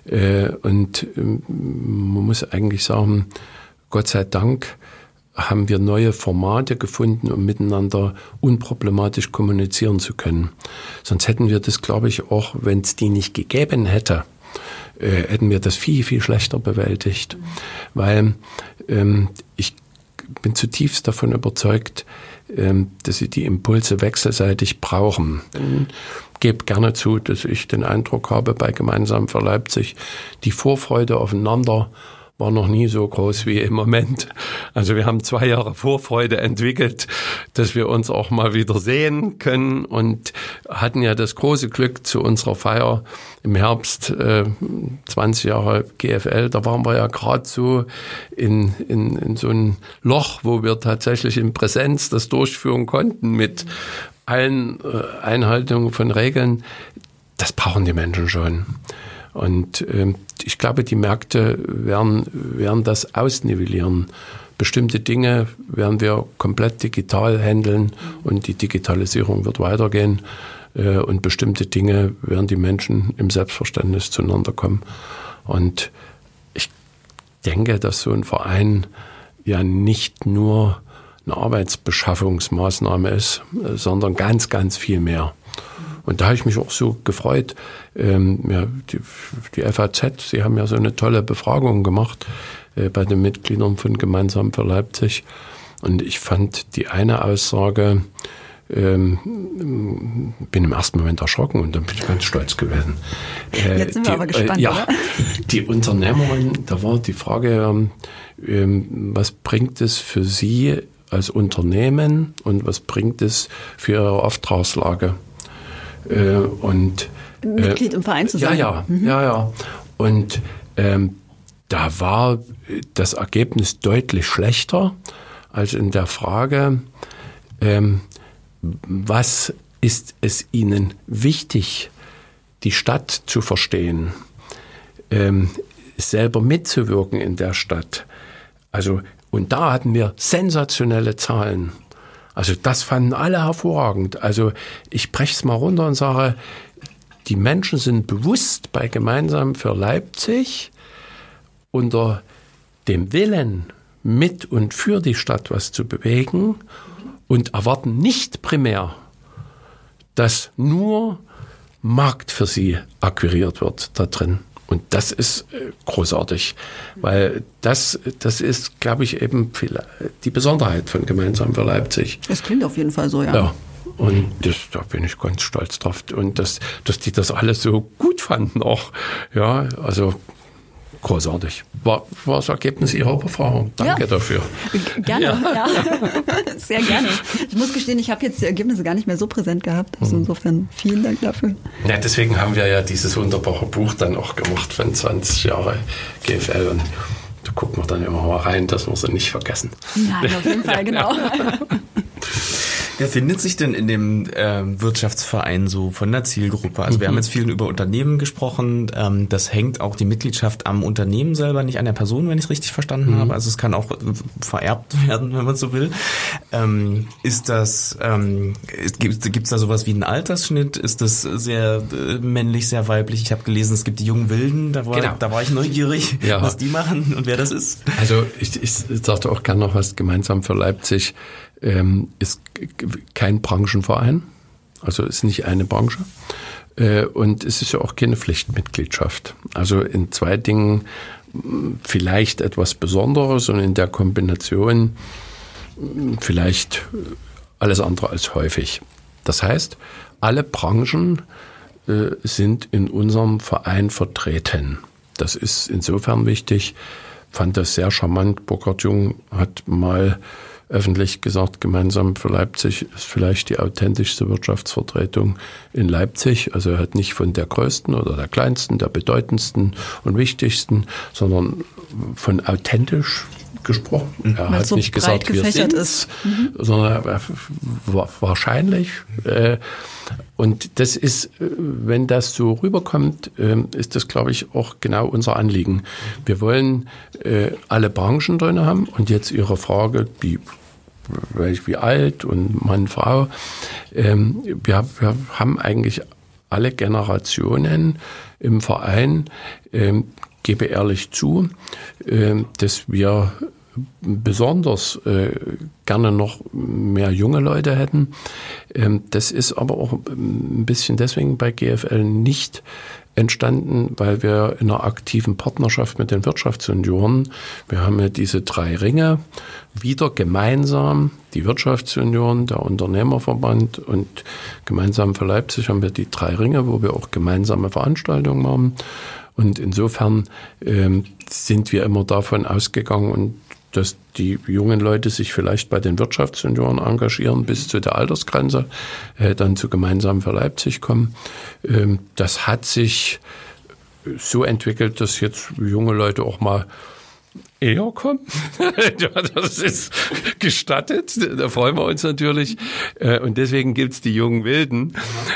Äh, und ähm, man muss eigentlich sagen, Gott sei Dank haben wir neue Formate gefunden, um miteinander unproblematisch kommunizieren zu können. Sonst hätten wir das, glaube ich, auch, wenn es die nicht gegeben hätte, äh, hätten wir das viel, viel schlechter bewältigt. Weil ähm, ich bin zutiefst davon überzeugt, ähm, dass sie die Impulse wechselseitig brauchen. Ich gebe gerne zu, dass ich den Eindruck habe, bei Gemeinsam für Leipzig die Vorfreude aufeinander war noch nie so groß wie im Moment. Also wir haben zwei Jahre Vorfreude entwickelt, dass wir uns auch mal wieder sehen können und hatten ja das große Glück zu unserer Feier im Herbst äh, 20 Jahre GFL, da waren wir ja gerade so in, in, in so ein Loch, wo wir tatsächlich in Präsenz das durchführen konnten mit allen äh, Einhaltungen von Regeln. Das brauchen die Menschen schon. Und ähm, ich glaube, die Märkte werden, werden das ausnivellieren. Bestimmte Dinge werden wir komplett digital handeln und die Digitalisierung wird weitergehen. Äh, und bestimmte Dinge werden die Menschen im Selbstverständnis zueinander kommen. Und ich denke, dass so ein Verein ja nicht nur eine Arbeitsbeschaffungsmaßnahme ist, sondern ganz, ganz viel mehr. Und da habe ich mich auch so gefreut. Ähm, ja, die, die FAZ, sie haben ja so eine tolle Befragung gemacht äh, bei den Mitgliedern von Gemeinsam für Leipzig. Und ich fand die eine Aussage, ähm, bin im ersten Moment erschrocken und dann bin ich ganz stolz gewesen. Äh, Jetzt sind wir die, aber gespannt. Äh, ja, oder? die Unternehmerin, da war die Frage, ähm, was bringt es für Sie als Unternehmen und was bringt es für Ihre Auftragslage? Äh, und, Mitglied im Verein zu sein. Ja, ja, mhm. ja, ja. Und ähm, da war das Ergebnis deutlich schlechter als in der Frage, ähm, was ist es Ihnen wichtig, die Stadt zu verstehen, ähm, selber mitzuwirken in der Stadt. Also, und da hatten wir sensationelle Zahlen. Also das fanden alle hervorragend. Also ich breche es mal runter und sage, die Menschen sind bewusst bei Gemeinsam für Leipzig unter dem Willen, mit und für die Stadt was zu bewegen und erwarten nicht primär, dass nur Markt für sie akquiriert wird da drin. Und das ist äh, großartig, weil das, das ist, glaube ich, eben die Besonderheit von Gemeinsam für Leipzig. Es klingt auf jeden Fall so, ja. Ja. Und das, da bin ich ganz stolz drauf. Und dass, dass die das alles so gut fanden auch. Ja, also großartig. War, war das Ergebnis Ihrer Befragung. Danke ja. dafür. Gerne, ja. ja. Sehr gerne. Ich muss gestehen, ich habe jetzt die Ergebnisse gar nicht mehr so präsent gehabt. Also mhm. insofern vielen Dank dafür. Ja, deswegen haben wir ja dieses wunderbare Buch dann auch gemacht von 20 Jahre GFL und da gucken wir dann immer mal rein, dass wir sie nicht vergessen. Nein, auf jeden Fall, genau. Wer findet sich denn in dem äh, Wirtschaftsverein so von der Zielgruppe? Also mhm. wir haben jetzt viel über Unternehmen gesprochen. Ähm, das hängt auch die Mitgliedschaft am Unternehmen selber, nicht an der Person, wenn ich es richtig verstanden mhm. habe. Also es kann auch vererbt werden, wenn man so will. Ähm, ist das, ähm, gibt es da sowas wie einen Altersschnitt? Ist das sehr äh, männlich, sehr weiblich? Ich habe gelesen, es gibt die jungen Wilden. Da war, genau. da war ich neugierig, ja. was die machen und wer das ist. Also ich, ich sagte auch gerne noch was gemeinsam für Leipzig ähm, ist kein Branchenverein, also ist nicht eine Branche. Äh, und es ist ja auch keine Pflichtmitgliedschaft. Also in zwei Dingen hm, vielleicht etwas Besonderes und in der Kombination hm, vielleicht alles andere als häufig. Das heißt, alle Branchen äh, sind in unserem Verein vertreten. Das ist insofern wichtig. Fand das sehr charmant. Burkhard Jung hat mal öffentlich gesagt, gemeinsam für Leipzig ist vielleicht die authentischste Wirtschaftsvertretung in Leipzig. Also er hat nicht von der größten oder der kleinsten, der bedeutendsten und wichtigsten, sondern von authentisch gesprochen. Mhm. Er Weil hat so nicht gesagt, wir sind ist. Mhm. sondern wahrscheinlich. Äh, und das ist, äh, wenn das so rüberkommt, ähm, ist das, glaube ich, auch genau unser Anliegen. Wir wollen äh, alle Branchen drin haben und jetzt Ihre Frage, wie wie alt und Mann, Frau. Ähm, wir, wir haben eigentlich alle Generationen im Verein, ähm, gebe ehrlich zu, dass wir besonders äh, gerne noch mehr junge Leute hätten. Ähm, das ist aber auch ein bisschen deswegen bei GFL nicht entstanden, weil wir in einer aktiven Partnerschaft mit den Wirtschaftsunion, wir haben ja diese drei Ringe, wieder gemeinsam, die Wirtschaftsunion, der Unternehmerverband und gemeinsam für Leipzig haben wir die drei Ringe, wo wir auch gemeinsame Veranstaltungen machen. Und insofern ähm, sind wir immer davon ausgegangen und dass die jungen Leute sich vielleicht bei den Wirtschaftssenioren engagieren bis zu der Altersgrenze, äh, dann zu gemeinsam für Leipzig kommen. Ähm, das hat sich so entwickelt, dass jetzt junge Leute auch mal eher kommen. ja, das ist gestattet. Da freuen wir uns natürlich. Äh, und deswegen gibt's die jungen Wilden,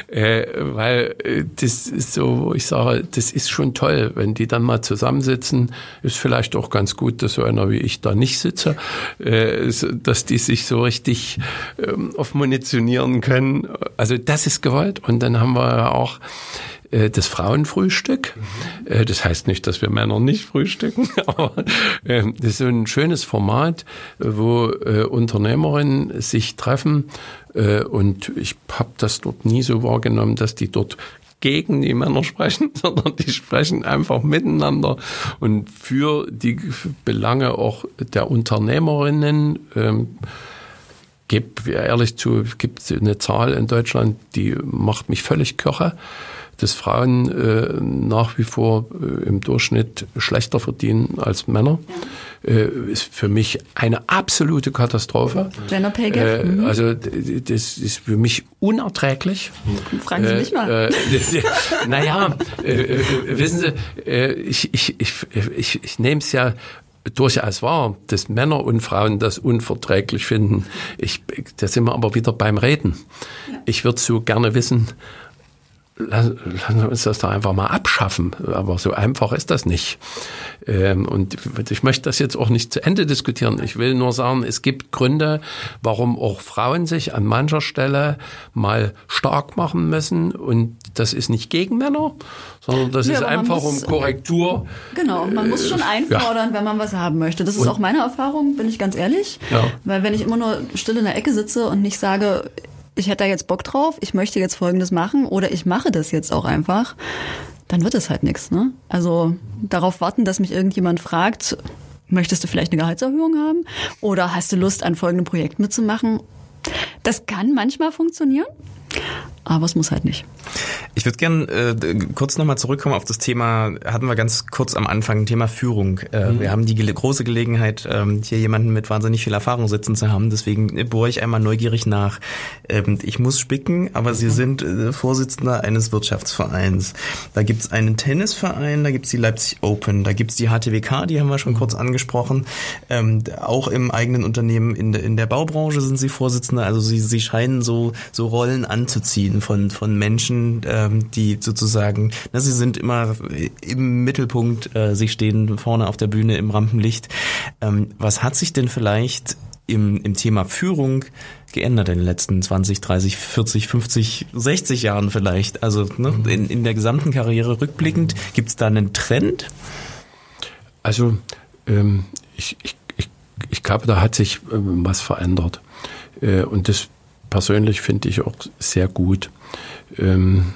äh, weil äh, das ist so, ich sage, das ist schon toll, wenn die dann mal zusammensitzen. Ist vielleicht auch ganz gut, dass so einer wie ich da nicht sitze, dass die sich so richtig ähm, auf munitionieren können. Also das ist gewollt. Und dann haben wir auch äh, das Frauenfrühstück. Äh, das heißt nicht, dass wir Männer nicht frühstücken, aber äh, das ist so ein schönes Format, wo äh, Unternehmerinnen sich treffen. Und ich habe das dort nie so wahrgenommen, dass die dort gegen die Männer sprechen, sondern die sprechen einfach miteinander und für die Belange auch der Unternehmerinnen. Ähm, gebe ehrlich zu, gibt eine Zahl in Deutschland, die macht mich völlig kirre, dass Frauen äh, nach wie vor äh, im Durchschnitt schlechter verdienen als Männer. Äh, ist für mich eine absolute Katastrophe. Gender Pay Gap. Mhm. Also das ist für mich unerträglich. Fragen Sie mich mal. Äh, äh, naja, äh, wissen Sie, ich, ich, ich, ich, ich nehme es ja durchaus wahr, dass Männer und Frauen das unverträglich finden. Ich, da sind wir aber wieder beim Reden. Ja. Ich würde so gerne wissen, lassen wir uns das doch einfach mal abschaffen. Aber so einfach ist das nicht. Ähm, und ich möchte das jetzt auch nicht zu Ende diskutieren. Ich will nur sagen, es gibt Gründe, warum auch Frauen sich an mancher Stelle mal stark machen müssen. Und das ist nicht gegen Männer, sondern das ja, ist einfach muss, um Korrektur. Genau, man muss schon einfordern, ja. wenn man was haben möchte. Das ist und, auch meine Erfahrung, bin ich ganz ehrlich. Ja. Weil wenn ich immer nur still in der Ecke sitze und nicht sage, ich hätte da jetzt Bock drauf, ich möchte jetzt Folgendes machen oder ich mache das jetzt auch einfach, dann wird es halt nichts. Ne? Also darauf warten, dass mich irgendjemand fragt, möchtest du vielleicht eine Gehaltserhöhung haben oder hast du Lust, an folgendem Projekt mitzumachen? Das kann manchmal funktionieren, aber es muss halt nicht. Ich würde gern äh, kurz nochmal zurückkommen auf das Thema, hatten wir ganz kurz am Anfang, Thema Führung. Äh, mhm. Wir haben die gele große Gelegenheit, ähm, hier jemanden mit wahnsinnig viel Erfahrung sitzen zu haben. Deswegen bohre ich einmal neugierig nach. Ähm, ich muss spicken, aber mhm. Sie sind äh, Vorsitzender eines Wirtschaftsvereins. Da gibt's einen Tennisverein, da gibt's die Leipzig Open, da gibt's die HTWK, die haben wir schon kurz angesprochen. Ähm, auch im eigenen Unternehmen in, de, in der Baubranche sind Sie Vorsitzender. Also Sie, Sie scheinen so, so Rollen anzuziehen von, von Menschen, äh, ähm, die sozusagen, na, sie sind immer im Mittelpunkt, äh, sie stehen vorne auf der Bühne im Rampenlicht. Ähm, was hat sich denn vielleicht im, im Thema Führung geändert in den letzten 20, 30, 40, 50, 60 Jahren vielleicht? Also ne, mhm. in, in der gesamten Karriere rückblickend, gibt es da einen Trend? Also ähm, ich, ich, ich, ich glaube, da hat sich ähm, was verändert. Äh, und das persönlich finde ich auch sehr gut. Ähm,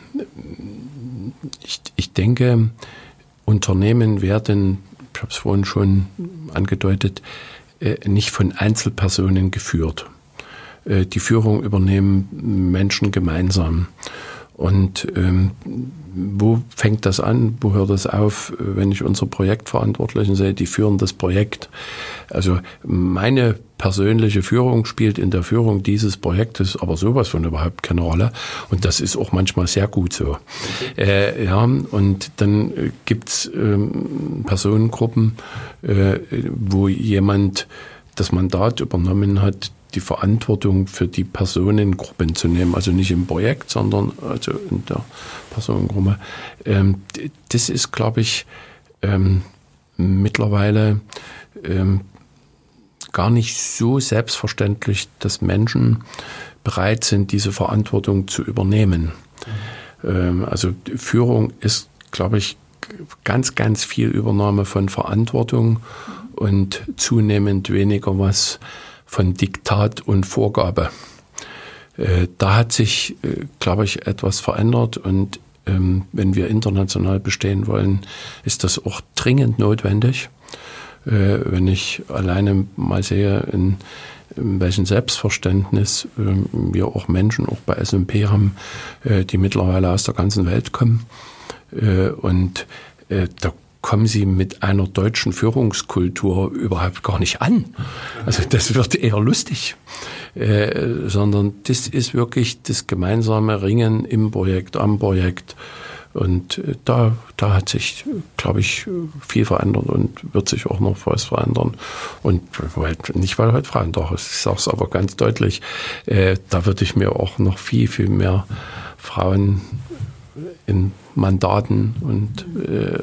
ich, ich denke, Unternehmen werden, ich habe es vorhin schon angedeutet, äh, nicht von Einzelpersonen geführt. Äh, die Führung übernehmen Menschen gemeinsam. Und ähm, wo fängt das an? Wo hört das auf, wenn ich unsere Projektverantwortlichen sehe, die führen das Projekt? Also meine persönliche Führung spielt in der Führung dieses Projektes aber sowas von überhaupt keine Rolle. Und das ist auch manchmal sehr gut so. Äh, ja, und dann gibt's ähm, Personengruppen, äh, wo jemand das Mandat übernommen hat, die Verantwortung für die Personengruppen zu nehmen, also nicht im Projekt, sondern also in der Personengruppe. Ähm, das ist, glaube ich, ähm, mittlerweile ähm, gar nicht so selbstverständlich, dass Menschen bereit sind, diese Verantwortung zu übernehmen. Mhm. also Führung ist, glaube ich, ganz, ganz viel Übernahme von Verantwortung und zunehmend weniger was von Diktat und Vorgabe. Äh, da hat sich, äh, glaube ich, etwas verändert und ähm, wenn wir international bestehen wollen, ist das auch dringend notwendig. Äh, wenn ich alleine mal sehe, in, in welchem Selbstverständnis ähm, wir auch Menschen, auch bei SMP haben, die mittlerweile aus der ganzen Welt kommen. Und da kommen sie mit einer deutschen Führungskultur überhaupt gar nicht an. Also das wird eher lustig, äh, sondern das ist wirklich das gemeinsame Ringen im Projekt, am Projekt. Und äh, da, da hat sich, glaube ich, viel verändert und wird sich auch noch was verändern. Und nicht, weil heute Frauentag ist, ich sage es aber ganz deutlich, äh, da würde ich mir auch noch viel, viel mehr Frauen in Mandaten und äh,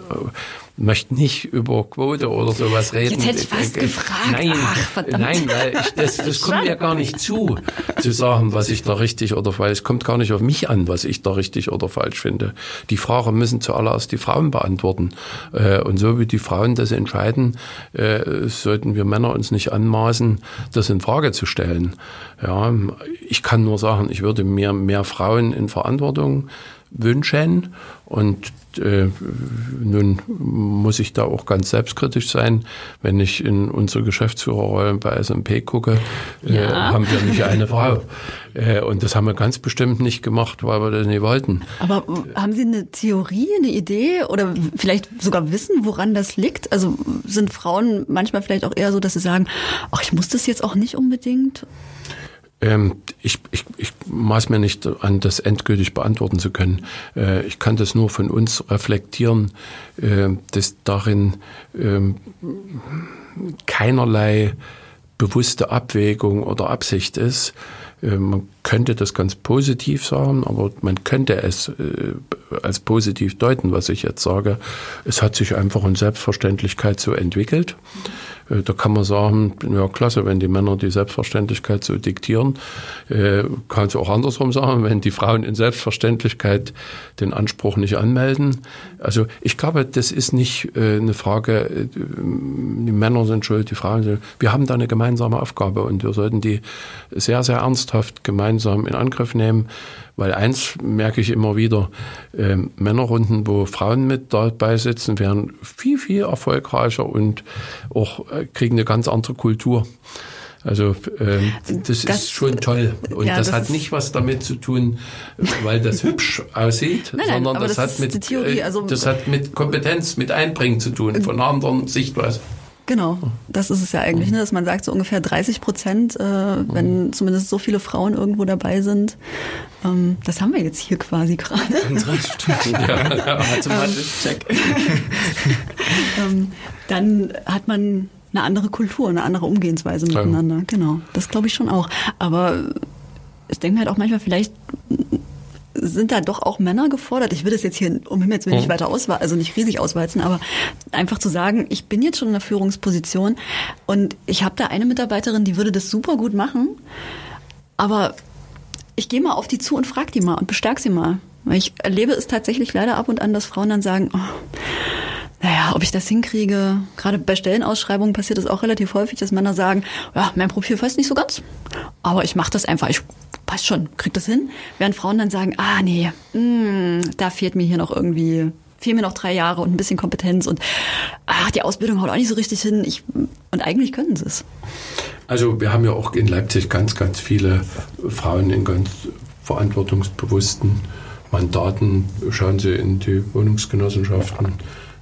möchte nicht über Quote oder sowas reden. Jetzt hätte ich fast gefragt. Nein, Ach, verdammt. nein, weil ich, das, das kommt mir gar nicht zu, zu sagen, was ich da richtig oder falsch. Es kommt gar nicht auf mich an, was ich da richtig oder falsch finde. Die Frage müssen zuallererst die Frauen beantworten. Äh, und so wie die Frauen das entscheiden, äh, sollten wir Männer uns nicht anmaßen, das in Frage zu stellen. Ja, ich kann nur sagen, ich würde mir mehr Frauen in Verantwortung wünschen. Und äh, nun muss ich da auch ganz selbstkritisch sein. Wenn ich in unsere Geschäftsführerrollen bei SMP gucke, äh, ja. haben wir nicht eine Frau. Äh, und das haben wir ganz bestimmt nicht gemacht, weil wir das nicht wollten. Aber haben Sie eine Theorie, eine Idee oder vielleicht sogar wissen, woran das liegt? Also sind Frauen manchmal vielleicht auch eher so, dass sie sagen, ach, ich muss das jetzt auch nicht unbedingt? Ähm, ich, ich, ich maß mir nicht an, das endgültig beantworten zu können. Äh, ich kann das nur von uns reflektieren, äh, dass darin äh, keinerlei bewusste Abwägung oder Absicht ist. Äh, man könnte das ganz positiv sagen, aber man könnte es äh, als positiv deuten, was ich jetzt sage. Es hat sich einfach in Selbstverständlichkeit so entwickelt. Äh, da kann man sagen, ja klasse, wenn die Männer die Selbstverständlichkeit so diktieren, äh, kann es auch andersrum sagen, wenn die Frauen in Selbstverständlichkeit den Anspruch nicht anmelden. Also ich glaube, das ist nicht äh, eine Frage, die Männer sind schuld, die Frauen sind. Wir haben da eine gemeinsame Aufgabe und wir sollten die sehr, sehr ernsthaft gemeinsam in Angriff nehmen. Weil eins merke ich immer wieder, äh, Männerrunden, wo Frauen mit dabei sitzen, werden viel, viel erfolgreicher und auch äh, kriegen eine ganz andere Kultur. Also ähm, das, das, ist schon toll. Und ja, das, das, hat nicht was damit zu tun, weil das hübsch aussieht, nein, nein, sondern das, das hat mit Theorie, äh, also, das hat mit Kompetenz, mit Einbringen zu tun, von anderen Sichtweise. Genau, das ist es ja eigentlich, ne, dass man sagt, so ungefähr 30 Prozent, äh, wenn zumindest so viele Frauen irgendwo dabei sind. Ähm, das haben wir jetzt hier quasi gerade. ja, mathematisch, check. ähm, dann hat man eine andere Kultur, eine andere Umgehensweise miteinander. Ja. Genau, das glaube ich schon auch. Aber ich denke mir halt auch manchmal, vielleicht sind da doch auch Männer gefordert. Ich will das jetzt hier um Himmels Willen nicht mhm. weiter auswalzen, also nicht riesig auswalzen, aber einfach zu sagen, ich bin jetzt schon in der Führungsposition und ich habe da eine Mitarbeiterin, die würde das super gut machen, aber ich gehe mal auf die zu und frage die mal und bestärke sie mal. Weil ich erlebe es tatsächlich leider ab und an, dass Frauen dann sagen, oh, naja, ob ich das hinkriege, gerade bei Stellenausschreibungen passiert das auch relativ häufig, dass Männer sagen, ja, mein Profil passt nicht so ganz, aber ich mache das einfach, ich passt schon, krieg das hin. Während Frauen dann sagen, ah nee, mh, hm, da fehlt mir hier noch irgendwie, fehlen mir noch drei Jahre und ein bisschen Kompetenz und ach, die Ausbildung haut auch nicht so richtig hin. Ich, und eigentlich können sie es. Also wir haben ja auch in Leipzig ganz, ganz viele Frauen in ganz verantwortungsbewussten Mandaten. Schauen Sie in die Wohnungsgenossenschaften.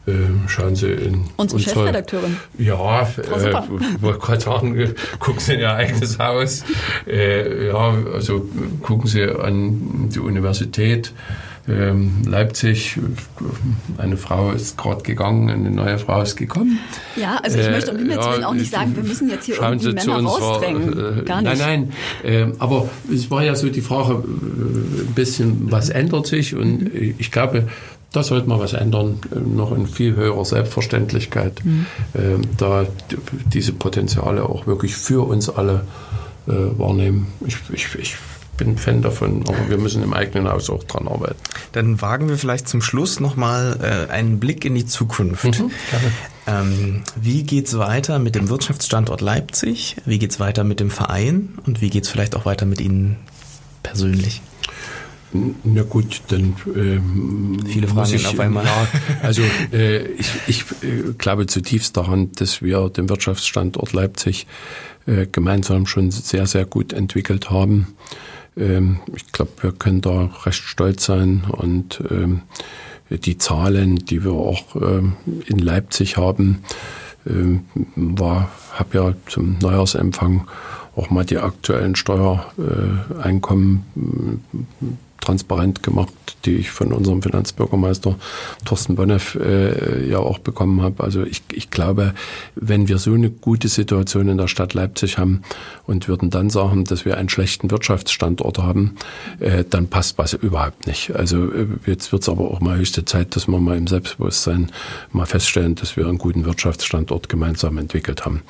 Ähm, schauen Sie in unsere, Chefredakteurin. Ja, äh, wollte gerade sagen, gucken Sie in Ihr eigenes Haus. Äh, ja, also gucken Sie an die Universität. Ähm, Leipzig, eine Frau ist gerade gegangen, eine neue Frau ist gekommen. Ja, also ich äh, möchte um Himmels Willen auch nicht sagen, wir müssen jetzt hier irgendwie Sie Männer rausdrängen. Äh, Gar nicht. Nein, nein. Äh, aber es war ja so die Frage, äh, ein bisschen, was ändert sich? Und ich glaube, da sollte man was ändern, äh, noch in viel höherer Selbstverständlichkeit, mhm. äh, da diese Potenziale auch wirklich für uns alle äh, wahrnehmen. Ich, ich, ich bin Fan davon, aber wir müssen im eigenen Haus auch dran arbeiten. Dann wagen wir vielleicht zum Schluss nochmal äh, einen Blick in die Zukunft. Mhm, ähm, wie geht's weiter mit dem Wirtschaftsstandort Leipzig? Wie geht's weiter mit dem Verein? Und wie geht's vielleicht auch weiter mit Ihnen persönlich? Na gut, dann ähm, viele Fragen ich, auf einmal. Ja, also äh, ich, ich äh, glaube zutiefst daran, dass wir den Wirtschaftsstandort Leipzig äh, gemeinsam schon sehr sehr gut entwickelt haben. Ähm, ich glaube, wir können da recht stolz sein und ähm, die Zahlen, die wir auch ähm, in Leipzig haben, ähm, war, habe ja zum Neujahrsempfang auch mal die aktuellen Steuereinkommen transparent gemacht, die ich von unserem Finanzbürgermeister Thorsten Bonneff äh, ja auch bekommen habe. Also ich, ich glaube, wenn wir so eine gute Situation in der Stadt Leipzig haben und würden dann sagen, dass wir einen schlechten Wirtschaftsstandort haben, äh, dann passt was überhaupt nicht. Also äh, jetzt wird es aber auch mal höchste Zeit, dass wir mal im Selbstbewusstsein mal feststellen, dass wir einen guten Wirtschaftsstandort gemeinsam entwickelt haben.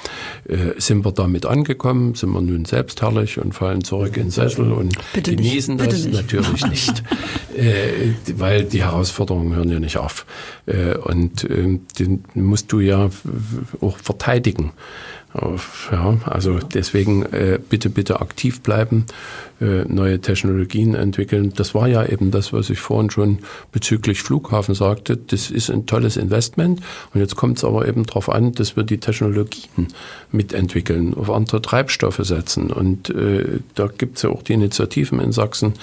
Äh, sind wir damit angekommen? Sind wir nun selbstherrlich und fallen zurück in den Sessel und Bitte genießen nicht. das? Nicht. Natürlich nicht. äh, weil die Herausforderungen hören ja nicht auf. Äh, und äh, den musst du ja auch verteidigen. Ja, also deswegen äh, bitte, bitte aktiv bleiben, äh, neue Technologien entwickeln. Das war ja eben das, was ich vorhin schon bezüglich Flughafen sagte. Das ist ein tolles Investment. Und jetzt kommt es aber eben darauf an, dass wir die Technologien mitentwickeln, auf andere Treibstoffe setzen. Und äh, da es ja auch die Initiativen in Sachsen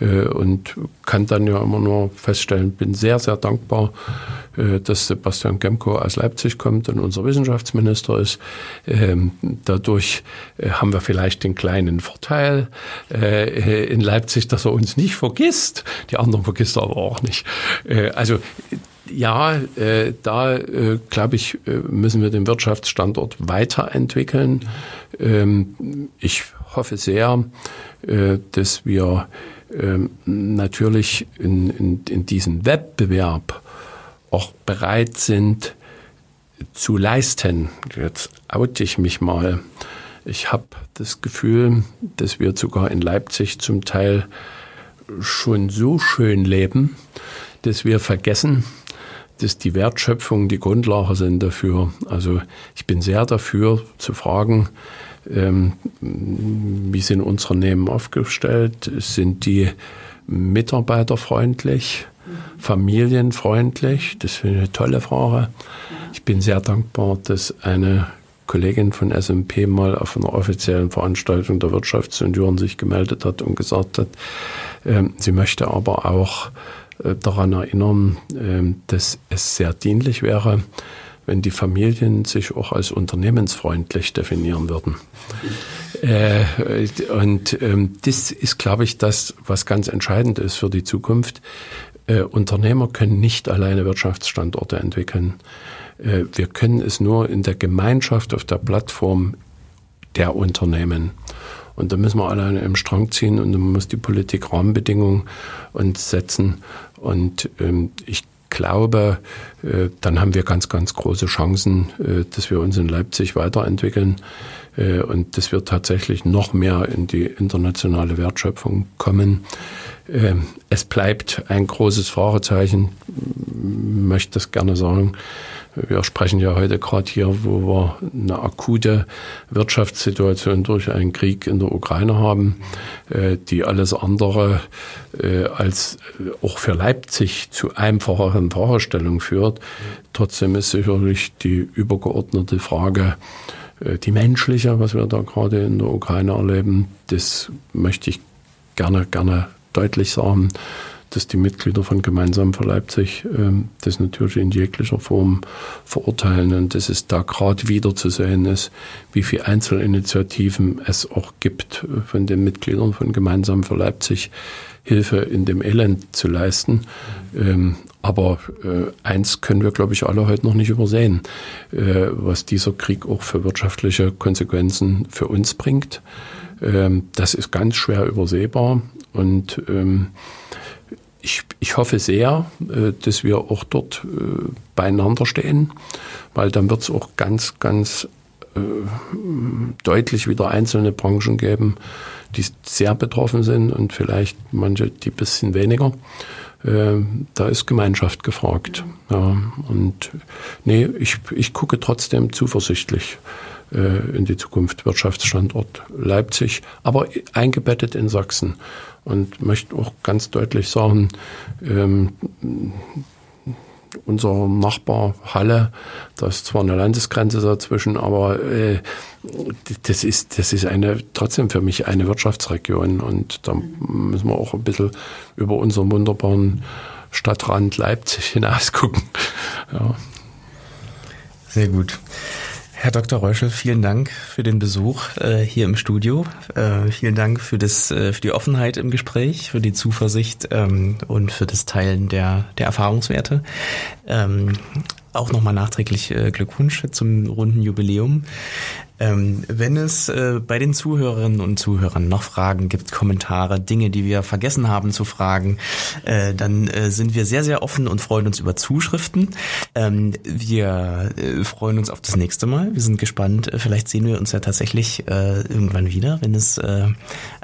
äh, und kann dann ja immer nur feststellen, bin sehr, sehr dankbar, dass Sebastian Gemko aus Leipzig kommt und unser Wissenschaftsminister ist. Ähm, dadurch äh, haben wir vielleicht den kleinen Vorteil äh, in Leipzig, dass er uns nicht vergisst. Die anderen vergisst er aber auch nicht. Also ja, da glaube ich, müssen wir den Wirtschaftsstandort weiterentwickeln. Ähm, ich hoffe sehr, dass wir ähm, natürlich in, in, in diesem Wettbewerb auch bereit sind zu leisten. Jetzt oute ich mich mal. Ich habe das Gefühl, dass wir sogar in Leipzig zum Teil schon so schön leben, dass wir vergessen, dass die Wertschöpfung die Grundlage sind dafür. Also ich bin sehr dafür zu fragen, ähm, wie sind unsere Unternehmen aufgestellt? Sind die mitarbeiterfreundlich? Familienfreundlich? Das finde ich eine tolle Frage. Ich bin sehr dankbar, dass eine Kollegin von SMP mal auf einer offiziellen Veranstaltung der Wirtschaftsunion sich gemeldet hat und gesagt hat, äh, sie möchte aber auch äh, daran erinnern, äh, dass es sehr dienlich wäre, wenn die Familien sich auch als unternehmensfreundlich definieren würden. Äh, und ähm, das ist, glaube ich, das, was ganz entscheidend ist für die Zukunft. Äh, Unternehmer können nicht alleine Wirtschaftsstandorte entwickeln. Äh, wir können es nur in der Gemeinschaft auf der Plattform der Unternehmen. Und da müssen wir alleine im Strang ziehen und dann muss die Politik Rahmenbedingungen uns setzen. Und ähm, ich glaube, äh, dann haben wir ganz, ganz große Chancen, äh, dass wir uns in Leipzig weiterentwickeln äh, und dass wir tatsächlich noch mehr in die internationale Wertschöpfung kommen. Ähm, es bleibt ein großes Fragezeichen, möchte das gerne sagen. Wir sprechen ja heute gerade hier, wo wir eine akute Wirtschaftssituation durch einen Krieg in der Ukraine haben, äh, die alles andere äh, als auch für Leipzig zu einfacheren Fragestellungen führt. Trotzdem ist sicherlich die übergeordnete Frage, äh, die menschliche, was wir da gerade in der Ukraine erleben, das möchte ich gerne, gerne deutlich sagen, dass die Mitglieder von Gemeinsam für Leipzig ähm, das natürlich in jeglicher Form verurteilen und dass es da gerade wieder zu sehen ist, wie viele Einzelinitiativen es auch gibt äh, von den Mitgliedern von Gemeinsam für Leipzig, Hilfe in dem Elend zu leisten. Ähm, aber äh, eins können wir, glaube ich, alle heute noch nicht übersehen, äh, was dieser Krieg auch für wirtschaftliche Konsequenzen für uns bringt. Ähm, das ist ganz schwer übersehbar und ähm, ich, ich hoffe sehr, äh, dass wir auch dort äh, beieinander stehen, weil dann wird es auch ganz, ganz äh, deutlich wieder einzelne Branchen geben, die sehr betroffen sind und vielleicht manche, die ein bisschen weniger. Da ist Gemeinschaft gefragt. Ja, und nee, ich, ich gucke trotzdem zuversichtlich in die Zukunft Wirtschaftsstandort Leipzig, aber eingebettet in Sachsen und möchte auch ganz deutlich sagen, ähm, unser Nachbar Halle, da ist zwar eine Landesgrenze dazwischen, aber äh, das ist, das ist eine, trotzdem für mich eine Wirtschaftsregion und da müssen wir auch ein bisschen über unseren wunderbaren Stadtrand Leipzig hinaus gucken. Ja. Sehr gut. Herr Dr. Reuschel, vielen Dank für den Besuch äh, hier im Studio. Äh, vielen Dank für, das, äh, für die Offenheit im Gespräch, für die Zuversicht ähm, und für das Teilen der, der Erfahrungswerte. Ähm, auch nochmal nachträglich äh, Glückwunsch zum runden Jubiläum. Ähm, wenn es äh, bei den Zuhörerinnen und Zuhörern noch Fragen gibt, Kommentare, Dinge, die wir vergessen haben zu fragen, äh, dann äh, sind wir sehr, sehr offen und freuen uns über Zuschriften. Ähm, wir äh, freuen uns auf das nächste Mal. Wir sind gespannt. Vielleicht sehen wir uns ja tatsächlich äh, irgendwann wieder, wenn es äh,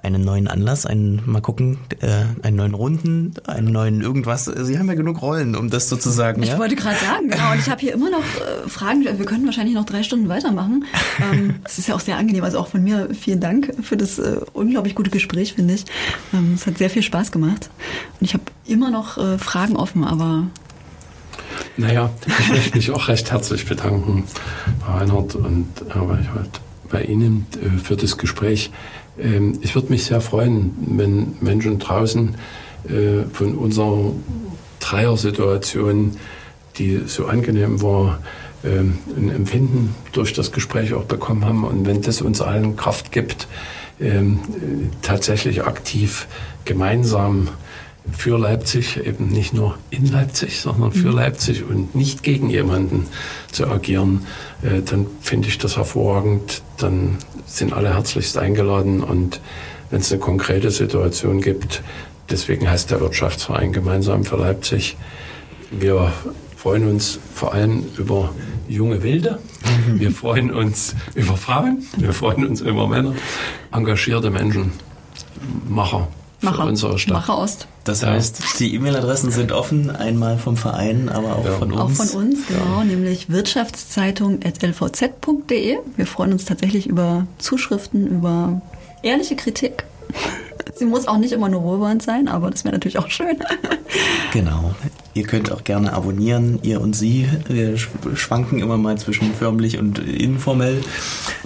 einen neuen Anlass, einen, mal gucken, äh, einen neuen Runden, einen neuen irgendwas. Sie haben ja genug Rollen, um das sozusagen. Ich ja? wollte gerade sagen, genau. Und ich habe hier immer noch äh, Fragen. Wir könnten wahrscheinlich noch drei Stunden weitermachen. Ähm, es ist ja auch sehr angenehm. Also auch von mir vielen Dank für das äh, unglaublich gute Gespräch, finde ich. Ähm, es hat sehr viel Spaß gemacht. Und ich habe immer noch äh, Fragen offen, aber naja, ich möchte mich auch recht herzlich bedanken, Frau Reinhardt und Weichwald, bei Ihnen äh, für das Gespräch. Ähm, ich würde mich sehr freuen, wenn Menschen draußen äh, von unserer Dreier-Situation, die so angenehm war, ein Empfinden durch das Gespräch auch bekommen haben. Und wenn das uns allen Kraft gibt, ähm, tatsächlich aktiv gemeinsam für Leipzig, eben nicht nur in Leipzig, sondern für mhm. Leipzig und nicht gegen jemanden zu agieren, äh, dann finde ich das hervorragend. Dann sind alle herzlichst eingeladen und wenn es eine konkrete Situation gibt, deswegen heißt der Wirtschaftsverein gemeinsam für Leipzig, wir freuen uns vor allem über junge Wilde. Wir freuen uns über Frauen. Wir freuen uns über Männer. Engagierte Menschen. Macher. Macher. Für unsere Stadt. Macher Ost. Das heißt, die E-Mail-Adressen sind offen, einmal vom Verein, aber auch ja. von uns. Auch von uns, genau, ja. nämlich wirtschaftszeitung.lvz.de. Wir freuen uns tatsächlich über Zuschriften, über ehrliche Kritik. Sie muss auch nicht immer nur wohlwollend sein, aber das wäre natürlich auch schön. Genau. Ihr könnt auch gerne abonnieren, ihr und sie. Wir schwanken immer mal zwischen förmlich und informell.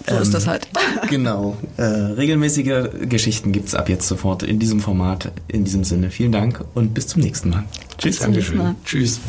So ähm, ist das halt. Genau. Äh, regelmäßige Geschichten gibt es ab jetzt sofort in diesem Format. In diesem Sinne vielen Dank und bis zum nächsten Mal. Tschüss. Dankeschön. Tschüss.